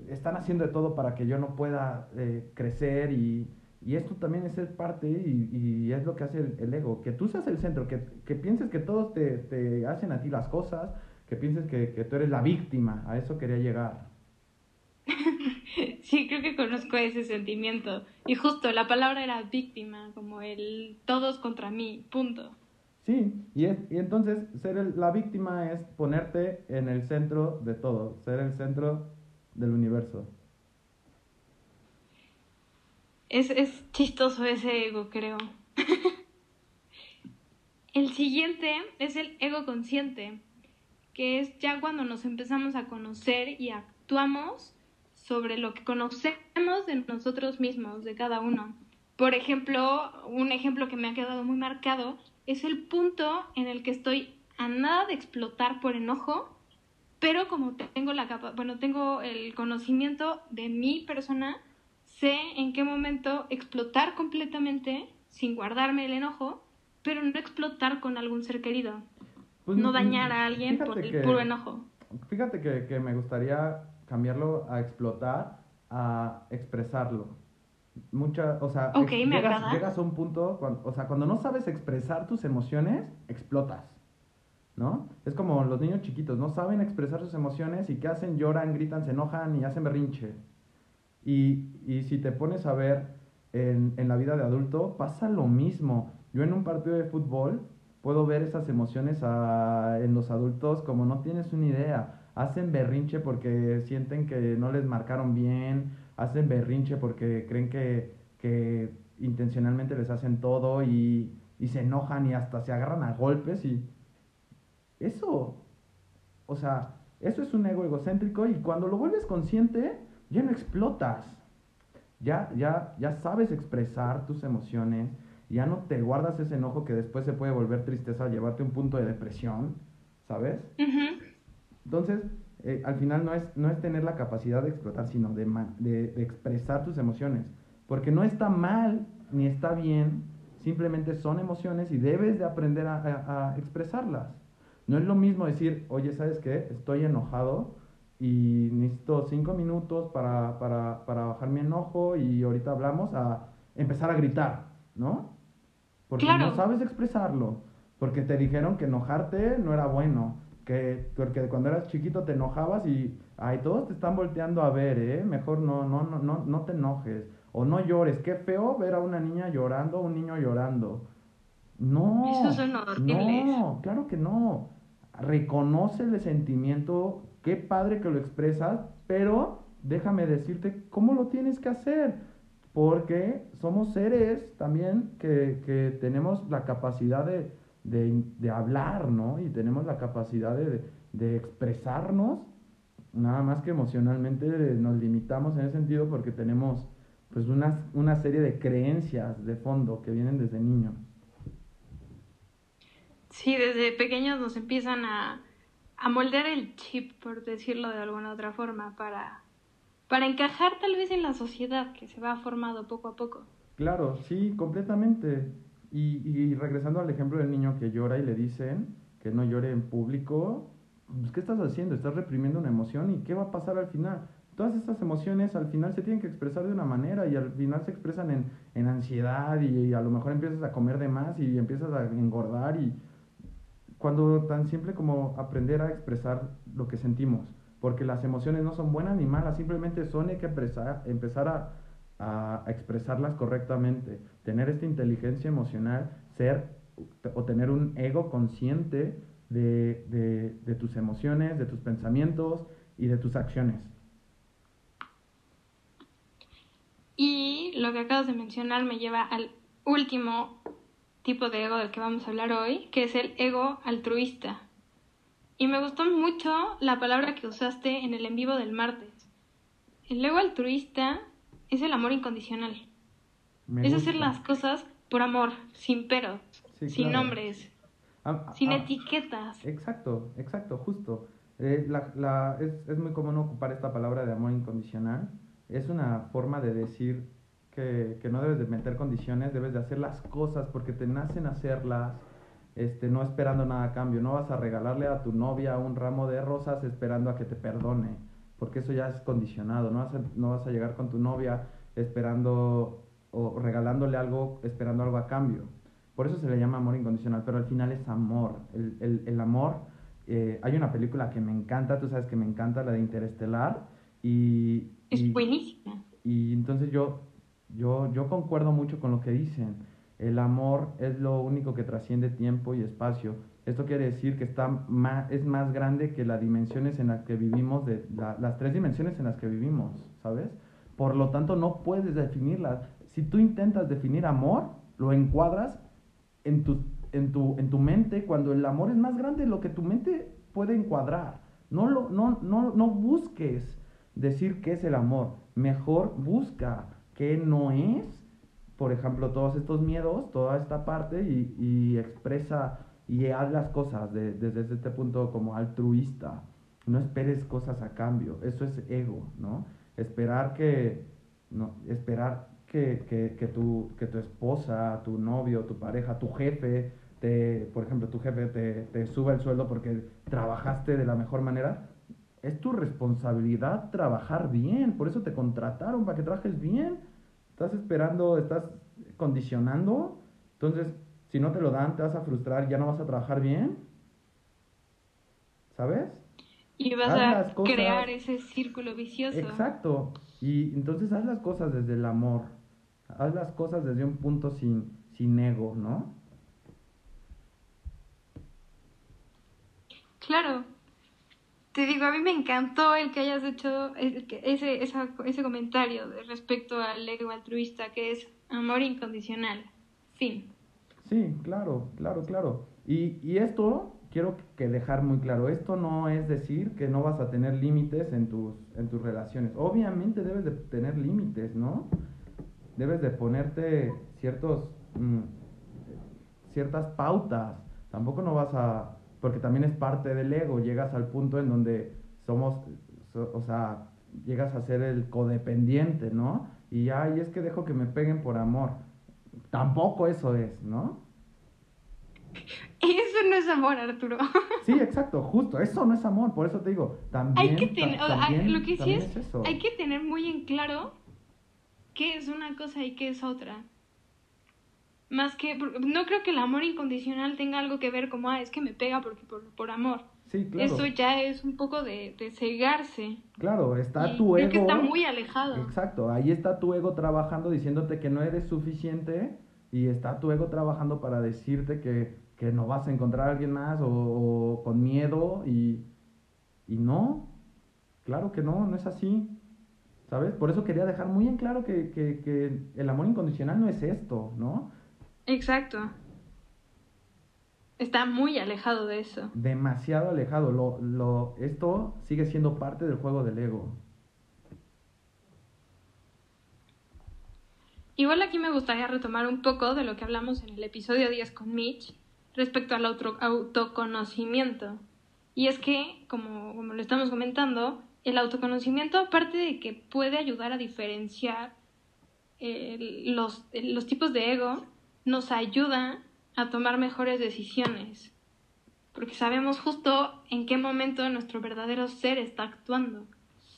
están haciendo de todo para que yo no pueda eh, crecer y, y, esto también es ser parte y, y es lo que hace el, ego, que tú seas el centro, que, que pienses que todos te, te, hacen a ti las cosas, que pienses que, que tú eres la víctima, a eso quería llegar. sí, creo que conozco ese sentimiento. Y justo la palabra era víctima, como el todos contra mí, punto. Sí, y, es, y entonces ser la víctima es ponerte en el centro de todo, ser el centro del universo. Es, es chistoso ese ego, creo. el siguiente es el ego consciente, que es ya cuando nos empezamos a conocer y actuamos sobre lo que conocemos de nosotros mismos, de cada uno. Por ejemplo, un ejemplo que me ha quedado muy marcado es el punto en el que estoy a nada de explotar por enojo, pero como tengo la capa, bueno, tengo el conocimiento de mi persona, sé en qué momento explotar completamente sin guardarme el enojo, pero no explotar con algún ser querido. Pues, no dañar a alguien por el puro enojo. Fíjate que, que me gustaría cambiarlo a explotar, a expresarlo. Mucha, o sea, llegas, a un punto, o sea, cuando no sabes expresar tus emociones, explotas, ¿no? Es como los niños chiquitos, no saben expresar sus emociones y ¿qué hacen? Lloran, gritan, se enojan y hacen berrinche. Y, y si te pones a ver en, en la vida de adulto, pasa lo mismo. Yo en un partido de fútbol puedo ver esas emociones a, en los adultos como no tienes una idea hacen berrinche porque sienten que no les marcaron bien, hacen berrinche porque creen que, que intencionalmente les hacen todo y, y, se enojan y hasta se agarran a golpes y eso, o sea, eso es un ego egocéntrico y cuando lo vuelves consciente, ya no explotas, ya, ya, ya sabes expresar tus emociones, ya no te guardas ese enojo que después se puede volver tristeza, llevarte a un punto de depresión, ¿sabes? Entonces, eh, al final no es, no es tener la capacidad de explotar, sino de, de, expresar tus emociones. Porque no está mal ni está bien, simplemente son emociones y debes de aprender a, expresarlas. No es lo mismo decir, oye, ¿sabes qué? Estoy enojado y necesito cinco minutos para, para, para bajar mi enojo y ahorita hablamos a empezar a gritar, ¿no? Porque no sabes expresarlo, porque te dijeron que enojarte no era bueno, que porque cuando eras chiquito te enojabas y ay, todos te están volteando a ver, ¿eh? Mejor no no no no no te enojes o no llores. Qué feo ver a una niña llorando, un niño llorando. No. Eso No, claro que no. Reconoce el sentimiento, qué padre que lo expresas, pero déjame decirte cómo lo tienes que hacer porque somos seres también que, tenemos la capacidad de, hablar, ¿no? Y tenemos la capacidad de, expresarnos, nada más que emocionalmente nos limitamos en ese sentido porque tenemos pues una, una serie de creencias de fondo que vienen desde niños. Sí, desde pequeños nos empiezan a, a moldear el chip, por decirlo de alguna otra forma, para para encajar tal vez en la sociedad que se va formando poco a poco. Claro, sí, completamente. Y, y regresando al ejemplo del niño que llora y le dicen que no llore en público, pues, ¿qué estás haciendo? Estás reprimiendo una emoción y ¿qué va a pasar al final? Todas estas emociones al final se tienen que expresar de una manera y al final se expresan en, en ansiedad y, a lo mejor empiezas a comer de más y empiezas a engordar y cuando tan simple como aprender a expresar lo que sentimos porque las emociones no son buenas ni malas, simplemente son hay que empezar, empezar a, expresarlas correctamente, tener esta inteligencia emocional, ser o tener un ego consciente de, de tus emociones, de tus pensamientos y de tus acciones. Y lo que acabas de mencionar me lleva al último tipo de ego del que vamos a hablar hoy, que es el ego altruista. Y me gustó mucho la palabra que usaste en el en vivo del martes. El ego altruista es el amor incondicional. es hacer las cosas por amor, sin peros, sin nombres, sin etiquetas. Exacto, exacto, justo. Eh, la, la, es, es muy común ocupar esta palabra de amor incondicional. Es una forma de decir que, que no debes de meter condiciones, debes de hacer las cosas porque te nacen hacerlas este, no esperando nada a cambio. No vas a regalarle a tu novia un ramo de rosas esperando a que te perdone, porque eso ya es condicionado. No vas a, no vas a llegar con tu novia esperando o regalándole algo, esperando algo a cambio. Por eso se le llama amor incondicional, pero al final es amor. El, amor, eh, hay una película que me encanta, tú sabes que me encanta, la de Interestelar, y... Es buenísima. Y entonces yo, yo, yo concuerdo mucho con lo que dicen el amor es lo único que trasciende tiempo y espacio. Esto quiere decir que está más, es más grande que las dimensiones en las que vivimos, de las tres dimensiones en las que vivimos, ¿sabes? Por lo tanto, no puedes definirlas. Si tú intentas definir amor, lo encuadras en tu, en tu, en tu mente cuando el amor es más grande de lo que tu mente puede encuadrar. No, lo, no, no, no busques decir qué es el amor. Mejor busca qué no es por ejemplo, todos estos miedos, toda esta parte y, expresa y haz las cosas desde este punto como altruista. No esperes cosas a cambio, eso es ego, ¿no? Esperar que, no, esperar que, que, que, tu, que tu esposa, tu novio, tu pareja, tu jefe, te, por ejemplo, tu jefe te, te suba el sueldo porque trabajaste de la mejor manera, es tu responsabilidad trabajar bien, por eso te contrataron para que trabajes bien estás esperando, estás condicionando, entonces si no te lo dan te vas a frustrar, ya no vas a trabajar bien, ¿sabes? Y vas a crear ese círculo vicioso. Exacto, y entonces haz las cosas desde el amor, haz las cosas desde un punto sin, sin ego, ¿no? Claro, te digo, a mí me encantó el que hayas hecho ese, ese comentario respecto al ego altruista, que es amor incondicional. Fin. Sí, claro, claro, claro. Y, y esto quiero que dejar muy claro, esto no es decir que no vas a tener límites en tus, en tus relaciones. Obviamente debes de tener límites, ¿no? Debes de ponerte ciertos mm, ciertas pautas. Tampoco no vas a, porque también es parte del ego, llegas al punto en donde somos, o sea, llegas a ser el codependiente, ¿no? Y ay, es que dejo que me peguen por amor. Tampoco eso es, ¿no? Eso no es amor, Arturo. Sí, exacto, justo. Eso no es amor, por eso te digo. También. Hay que tener, lo que sí es, hay que tener muy en claro qué es una cosa y qué es otra. Más que, no creo que el amor incondicional tenga algo que ver como, ah, es que me pega porque por, por amor. Sí, claro. Eso ya es un poco de, de cegarse. Claro, está tu ego. que está muy alejado. Exacto, ahí está tu ego trabajando diciéndote que no eres suficiente y está tu ego trabajando para decirte que, que no vas a encontrar a alguien más o, con miedo y, y no, claro que no, no es así. ¿Sabes? Por eso quería dejar muy en claro que, que, que el amor incondicional no es esto, ¿no? Exacto. Está muy alejado de eso. Demasiado alejado. Lo, lo, esto sigue siendo parte del juego del ego. Igual aquí me gustaría retomar un poco de lo que hablamos en el episodio 10 con Mitch respecto al autoconocimiento. Y es que, como, como lo estamos comentando, el autoconocimiento, aparte de que puede ayudar a diferenciar eh, los, los tipos de ego, nos ayuda a tomar mejores decisiones, porque sabemos justo en qué momento nuestro verdadero ser está actuando,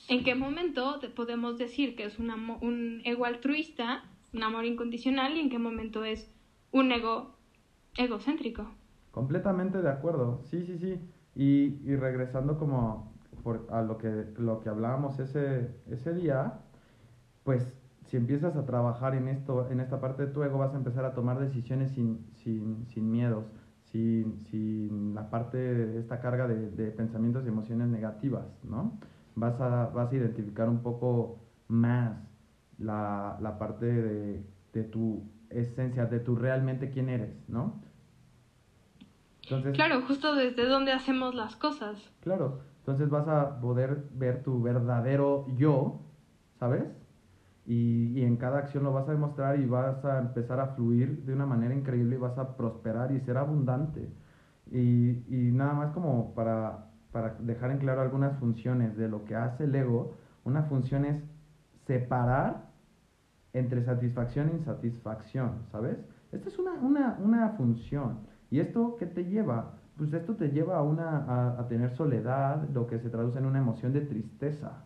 en qué momento podemos decir que es un, un ego altruista, un amor incondicional, y en qué momento es un ego egocéntrico. Completamente de acuerdo, sí, sí, sí. Y, y regresando como a lo que, lo que hablábamos ese, ese día, pues si empiezas a trabajar en, esto, en esta parte de tu ego, vas a empezar a tomar decisiones sin, sin, sin miedos, sin, sin, la parte de esta carga de, de, pensamientos y emociones negativas, ¿no? Vas a, vas a identificar un poco más la, la parte de, de, tu esencia, de tu realmente quién eres, ¿no? Entonces, claro, justo desde donde hacemos las cosas. Claro, entonces vas a poder ver tu verdadero yo, ¿sabes? Y, en cada acción lo vas a demostrar y vas a empezar a fluir de una manera increíble y vas a prosperar y ser abundante. Y, y nada más como para, para dejar en claro algunas funciones de lo que hace el ego, una función es separar entre satisfacción e insatisfacción, ¿sabes? Esta es una, una, una función. ¿Y esto qué te lleva? Pues esto te lleva a, una, a, a tener soledad, lo que se traduce en una emoción de tristeza.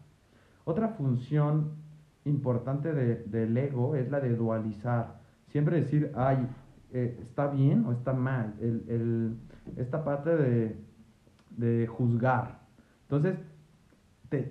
Otra función importante de, del ego es la de dualizar. Siempre decir, ay, eh, está bien o está mal. El, el, esta parte de, de juzgar. Entonces,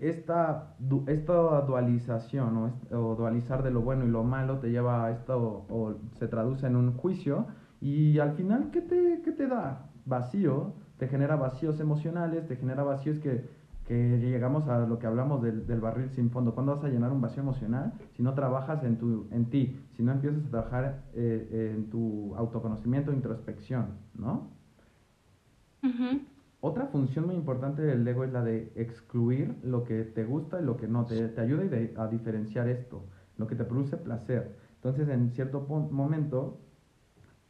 esta, esta dualización o, o, dualizar de lo bueno y lo malo te lleva a esto o, se traduce en un juicio y al final, ¿qué te, qué te da? Vacío, te genera vacíos emocionales, te genera vacíos que que llegamos a lo que hablamos del, del, barril sin fondo. ¿Cuándo vas a llenar un vacío emocional si no trabajas en, tu, en ti, si no empiezas a trabajar eh, en tu autoconocimiento introspección, ¿no? Otra función muy importante del ego es la de excluir lo que te gusta y lo que no. Te, te ayuda a diferenciar esto, lo que te produce placer. Entonces, en cierto momento,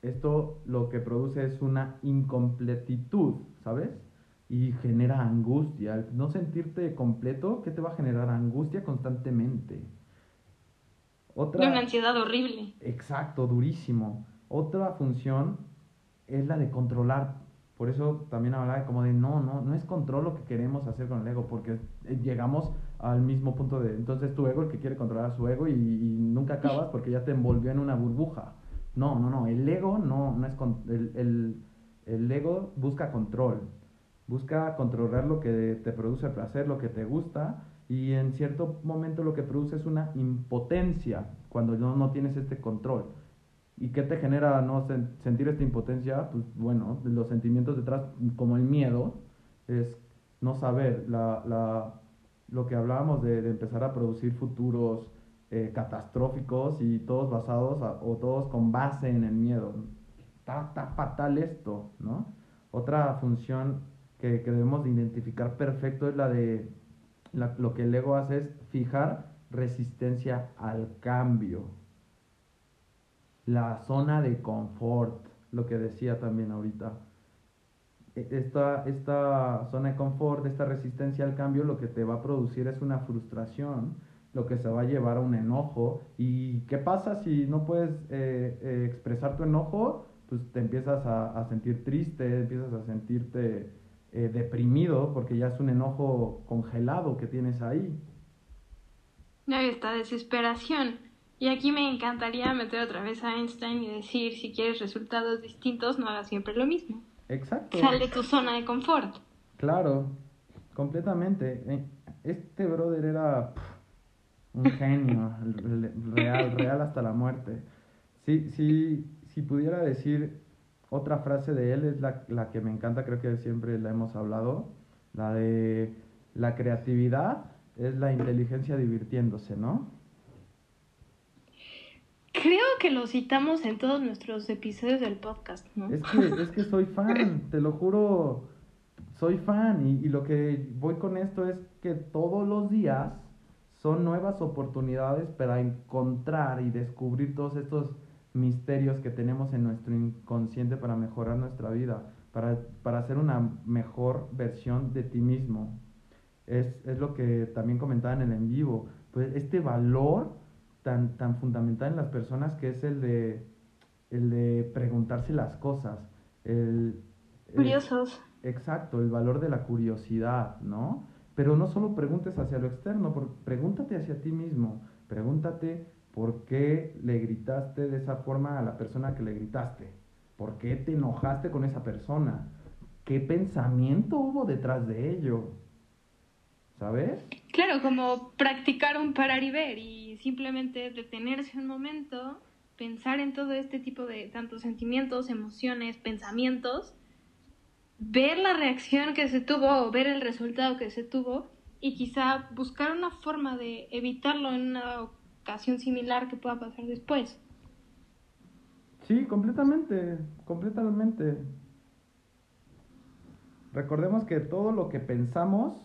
esto lo que produce es una incompletitud, ¿sabes? Y genera angustia. no sentirte completo, ¿qué te va a generar? Angustia constantemente. Otra, una ansiedad horrible. Exacto, durísimo. Otra función es la de controlar. Por eso también hablaba como de no, no, no es control lo que queremos hacer con el ego, porque eh, llegamos al mismo punto de, entonces tu ego el que quiere controlar su ego y, nunca acabas porque ya te envolvió en una burbuja. No, no, no, el ego no, no es, el, el, el ego busca control, Busca controlar lo que te produce placer, lo que te gusta, y en cierto momento lo que produce es una impotencia cuando no, no tienes este control. ¿Y qué te genera no sentir esta impotencia? Pues bueno, los sentimientos detrás, como el miedo, es no saber la, la, lo que hablábamos de, de, empezar a producir futuros eh, catastróficos y todos basados o todos con base en el miedo. Está, está fatal esto, ¿no? Otra función que, debemos de identificar perfecto es la de lo que el ego hace es fijar resistencia al cambio. la zona de confort, lo que decía también ahorita. E, esta, esta zona de confort, esta resistencia al cambio, lo que te va a producir es una frustración, lo que se va a llevar a un enojo. ¿Y qué pasa si no puedes eh, eh, expresar tu enojo? Pues te empiezas a, sentir triste, empiezas a sentirte eh, deprimido porque ya es un enojo congelado que tienes ahí. Ahí está, desesperación. Y aquí me encantaría meter otra vez a Einstein y decir, si quieres resultados distintos, no hagas siempre lo mismo. Exacto. Sal de tu zona de confort. Claro, completamente. Este brother era un genio, real, real hasta la muerte. Si, si, si pudiera decir otra frase de él, es la, la que me encanta, creo que siempre la hemos hablado, la de la creatividad es la inteligencia divirtiéndose, ¿no? Creo que lo citamos en todos nuestros episodios del podcast, ¿no? Es que, es que soy fan, te lo juro, soy fan y, y lo que voy con esto es que todos los días son nuevas oportunidades para encontrar y descubrir todos estos misterios que tenemos en nuestro inconsciente para mejorar nuestra vida, para, para ser una mejor versión de ti mismo. Es, es, lo que también comentaba en el en vivo. Pues este valor tan, tan fundamental en las personas que es el de, el de preguntarse las cosas. El, Curiosos. exacto, el valor de la curiosidad, ¿no? Pero no solo preguntes hacia lo externo, pregúntate hacia ti mismo, pregúntate por qué le gritaste de esa forma a la persona que le gritaste, por qué te enojaste con esa persona, qué pensamiento hubo detrás de ello, ¿sabes? Claro, como practicar un parar y ver y simplemente detenerse un momento, pensar en todo este tipo de tantos sentimientos, emociones, pensamientos ver la reacción que se tuvo o ver el resultado que se tuvo y quizá buscar una forma de evitarlo en una ocasión similar que pueda pasar después. Sí, completamente, completamente. Recordemos que todo lo que pensamos,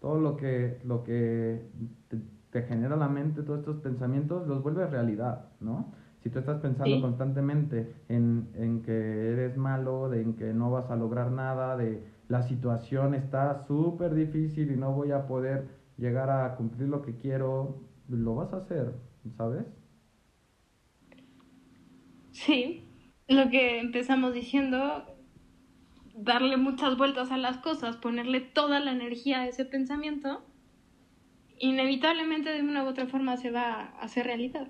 todo lo que, lo que te, te genera la mente, todos estos pensamientos, los vuelve realidad, ¿no? Si tú estás pensando constantemente en, en, que eres malo, de en que no vas a lograr nada, de la situación está súper difícil y no voy a poder llegar a cumplir lo que quiero, lo vas a hacer, ¿sabes? Sí, lo que empezamos diciendo, darle muchas vueltas a las cosas, ponerle toda la energía a ese pensamiento, inevitablemente de una u otra forma se va a hacer realidad.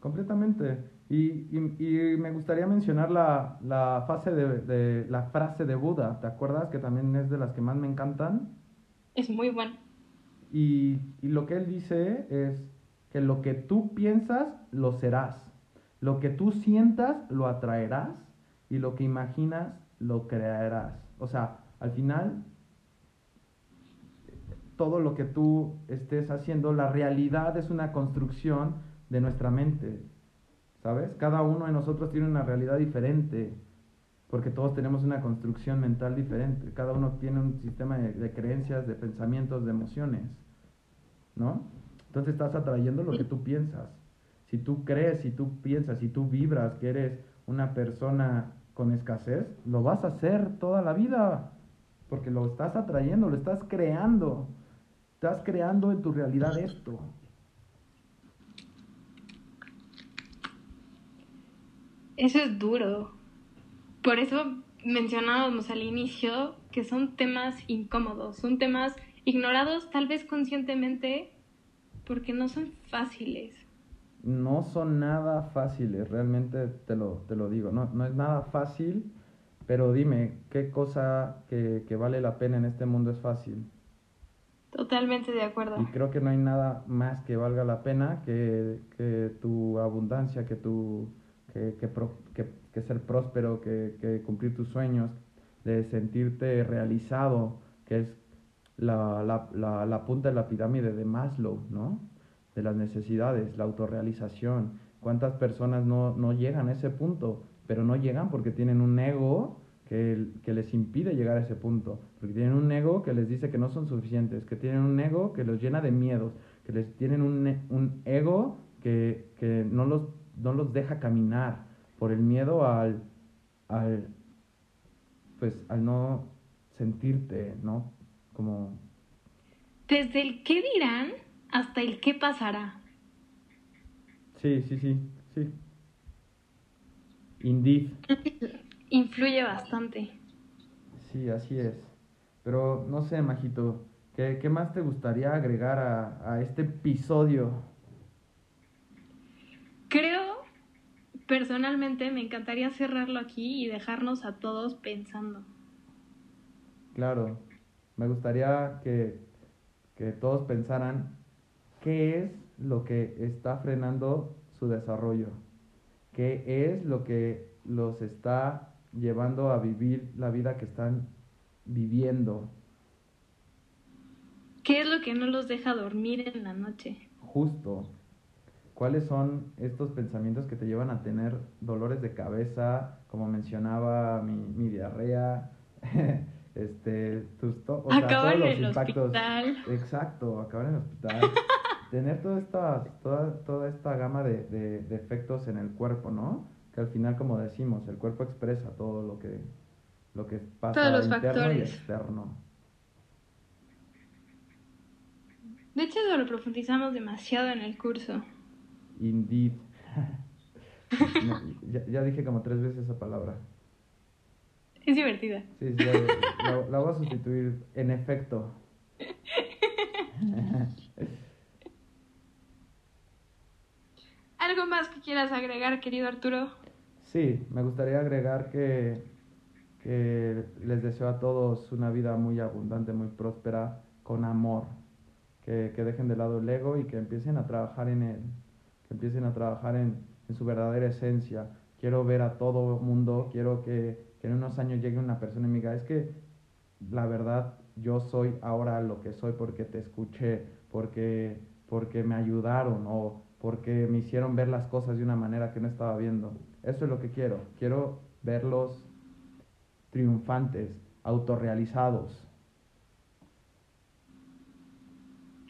Completamente. Y, y, me gustaría mencionar la, la fase de, la frase de Buda, ¿te acuerdas? Que también es de las que más me encantan. Es muy bueno. Y, y lo que él dice es que lo que tú piensas, lo serás. Lo que tú sientas, lo atraerás. Y lo que imaginas, lo crearás. O sea, al final, todo lo que tú estés haciendo, la realidad es una construcción de nuestra mente, ¿sabes? Cada uno de nosotros tiene una realidad diferente, porque todos tenemos una construcción mental diferente, cada uno tiene un sistema de, creencias, de pensamientos, de emociones, ¿no? Entonces estás atrayendo lo que tú piensas. Si tú crees, si tú piensas, si tú vibras que eres una persona con escasez, lo vas a hacer toda la vida, porque lo estás atrayendo, lo estás creando, estás creando en tu realidad esto. Eso es duro. Por eso mencionábamos al inicio que son temas incómodos, son temas ignorados tal vez conscientemente porque no son fáciles. No son nada fáciles, realmente te lo, te lo digo, no, no es nada fácil, pero dime, ¿qué cosa que, que vale la pena en este mundo es fácil? Totalmente de acuerdo. Y creo que no hay nada más que valga la pena que, que tu abundancia, que tu que, que, que, ser próspero, que, cumplir tus sueños, de sentirte realizado, que es la, la, la, punta de la pirámide de Maslow, ¿no? De las necesidades, la autorrealización. ¿Cuántas personas no, no llegan a ese punto? Pero no llegan porque tienen un ego que, que, les impide llegar a ese punto. Porque tienen un ego que les dice que no son suficientes, que tienen un ego que los llena de miedos, que les tienen un, un ego que, que no los no los deja caminar por el miedo al, al, pues, al no sentirte, ¿no? Como... Desde el qué dirán hasta el qué pasará. Sí, sí, sí, sí. Indeed. Influye bastante. Sí, así es. Pero no sé, Majito, ¿qué, qué más te gustaría agregar a, a este episodio? Creo, personalmente, me encantaría cerrarlo aquí y dejarnos a todos pensando. Claro, me gustaría que, que todos pensaran qué es lo que está frenando su desarrollo, qué es lo que los está llevando a vivir la vida que están viviendo. ¿Qué es lo que no los deja dormir en la noche? Justo. ¿Cuáles son estos pensamientos que te llevan a tener dolores de cabeza, como mencionaba mi, mi diarrea, este, tus o sea, todos los en el hospital. Exacto, acabar en el hospital. tener toda esta, toda, toda esta gama de, de, de, efectos en el cuerpo, ¿no? Que al final, como decimos, el cuerpo expresa todo lo que, lo que pasa Todos los interno factores. y externo. De hecho, eso lo profundizamos demasiado en el curso. Indeed. No, ya, ya dije como tres veces esa palabra. Es divertida. Sí, sí, la, la- la voy a sustituir en efecto. ¿Algo más que quieras agregar, querido Arturo? Sí, me gustaría agregar que, que les deseo a todos una vida muy abundante, muy próspera, con amor. Que, que dejen de lado el ego y que empiecen a trabajar en él, que empiecen a trabajar en, en su verdadera esencia. Quiero ver a todo mundo, quiero que, que en unos años llegue una persona y me diga, es que la verdad yo soy ahora lo que soy porque te escuché, porque, porque me ayudaron o porque me hicieron ver las cosas de una manera que no estaba viendo. Eso es lo que quiero. Quiero verlos triunfantes, autorrealizados.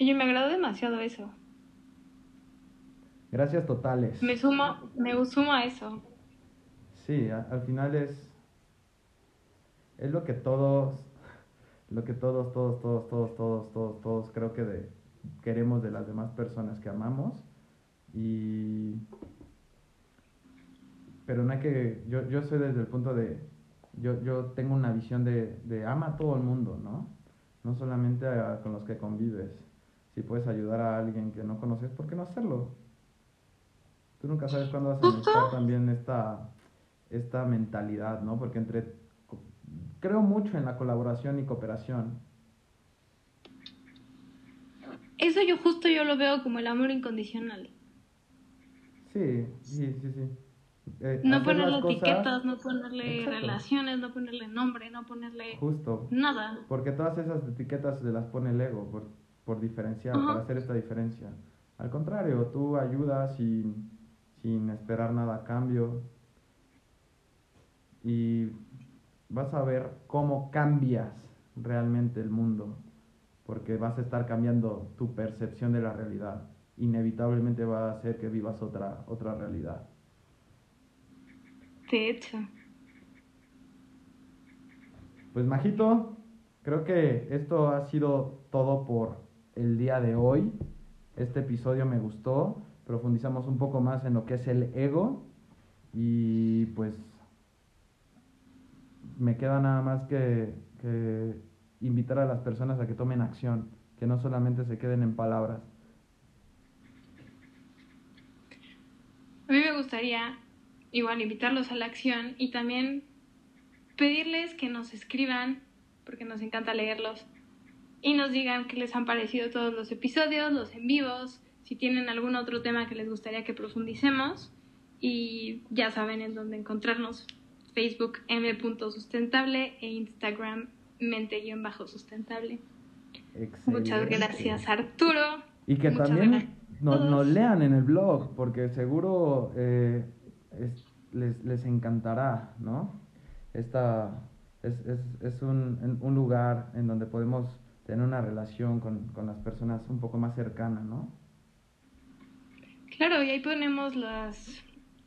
Oye, me agradó demasiado eso. Gracias totales. Me sumo, me sumo a eso. Sí, al final es es lo que todos lo que todos todos todos todos todos todos todos creo que de, queremos de las demás personas que amamos. Y pero no hay que yo, yo soy desde el punto de yo, yo tengo una visión de, de ama a todo el mundo no no solamente a- con los que convives. Si puedes ayudar a alguien que no conoces ¿por qué no hacerlo? tú nunca sabes cuándo vas a necesitar también esta esta mentalidad no porque entre creo mucho en la colaboración y cooperación Eso yo justo yo lo veo como el amor incondicional. Sí, sí, sí, sí. Eh, No ponerle cosas- etiquetas, no ponerle Exacto. relaciones, no ponerle nombre, no ponerle Justo. nada. Porque todas esas etiquetas se las pone el ego por, por diferenciar, Ajá. para hacer esta diferencia. Al contrario, tú ayudas sin, sin esperar nada a cambio. Y vas a ver cómo cambias realmente el mundo. Porque vas a estar cambiando tu percepción de la realidad. Inevitablemente va a hacer que vivas otra, otra realidad. De hecho. Pues Majito, creo que esto ha sido todo por el día de hoy. Este episodio me gustó. Profundizamos un poco más en lo que es el ego. Y pues me queda nada más que, que invitar a las personas a que tomen acción, que no solamente se queden en palabras. A mí me gustaría igual invitarlos a la acción y también pedirles que nos escriban, porque nos encanta leerlos, y nos digan qué les han parecido todos los episodios, los en vivos, si tienen algún otro tema que les gustaría que profundicemos. Y ya saben en dónde encontrarnos. Facebook m.sustentable e Instagram mente-sustentable. Muchas gracias Arturo. Y que Muchas también nos, lean en el blog, porque seguro eh, es- les, les encantará, ¿no? Esta es, es, es un, un lugar en donde podemos tener una relación con, con las personas un poco más cercanas, ¿no? Claro, y ahí ponemos las,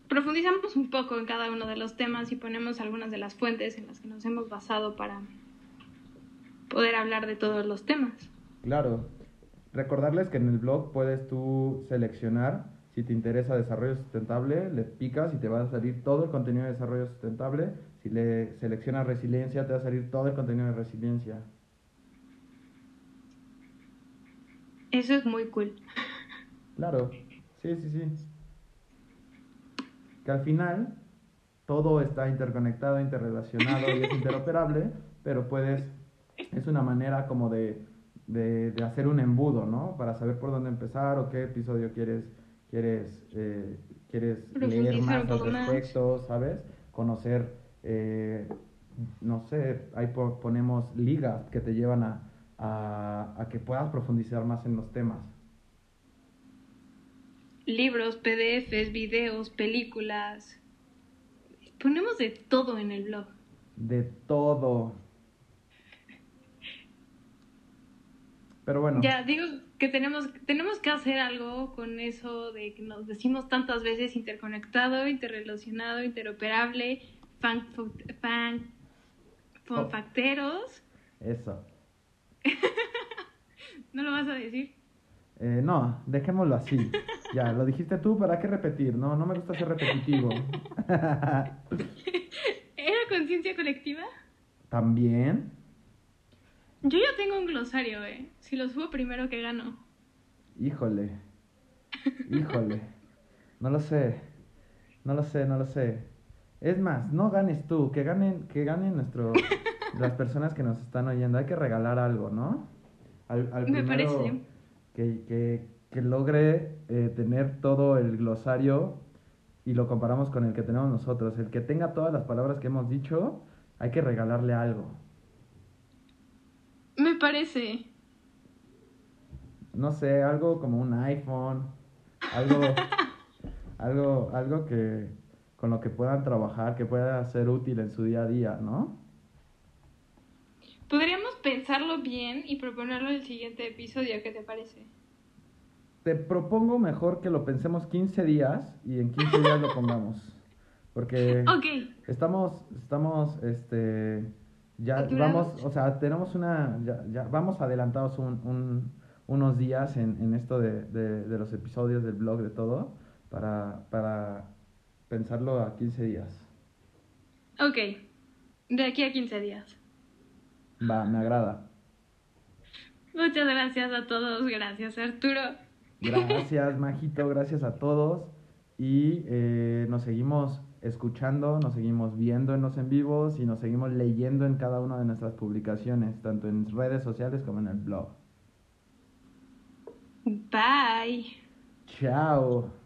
profundizamos un poco en cada uno de los temas y ponemos algunas de las fuentes en las que nos hemos basado para poder hablar de todos los temas. Claro. Recordarles que en el blog puedes tú seleccionar si te interesa desarrollo sustentable, le picas y te va a salir todo el contenido de desarrollo sustentable. Si le seleccionas resiliencia, te va a salir todo el contenido de resiliencia. Eso es muy cool. Claro, sí, sí, sí. Que al final todo está interconectado, interrelacionado y es interoperable, pero puedes, es una manera como de, de, de hacer un embudo, ¿no? Para saber por dónde empezar o qué episodio quieres quieres, eh, quieres leer más al respecto, ¿sabes? Conocer, eh, no sé, ahí ponemos ligas que te llevan a, a, que puedas profundizar más en los temas. Libros, PDFs, videos, películas. Ponemos de todo en el blog. De todo. Pero bueno. Ya, digo, que tenemos, tenemos que hacer algo con eso de que nos decimos tantas veces interconectado, interrelacionado, interoperable, fan, fan, oh. Eso. ¿No lo vas a decir? Eh, no, dejémoslo así. ya, lo dijiste tú, ¿para qué repetir? No, no me gusta ser repetitivo. ¿Era conciencia colectiva? También. Yo ya tengo un glosario, eh. Si lo subo primero que gano. Híjole. Híjole. No lo sé. No lo sé, no lo sé. Es más, no ganes tú, que ganen, que ganen nuestro, las personas que nos están oyendo. Hay que regalar algo, ¿no? Al, al Me parece. Que, que, que logre eh, tener todo el glosario y lo comparamos con el que tenemos nosotros. El que tenga todas las palabras que hemos dicho, hay que regalarle algo. Me parece. No sé, algo como un iPhone, algo, algo, algo que con lo que puedan trabajar, que pueda ser útil en su día a día, ¿no? Podríamos pensarlo bien y proponerlo en el siguiente episodio, ¿qué te parece? Te propongo mejor que lo pensemos 15 días y en 15 días lo pongamos. Porque estamos, estamos, este, ya vamos, o sea, tenemos una, ya, ya vamos adelantados un, unos días en, en esto de, de, los episodios del blog, de todo, para, para pensarlo a 15 días. Ok, de aquí a 15 días. Va, me agrada. Muchas gracias a todos, gracias Arturo. Gracias, Majito, gracias a todos. Y eh, nos seguimos escuchando, nos seguimos viendo en los en vivos y nos seguimos leyendo en cada una de nuestras publicaciones, tanto en redes sociales como en el blog. Bye. Chao.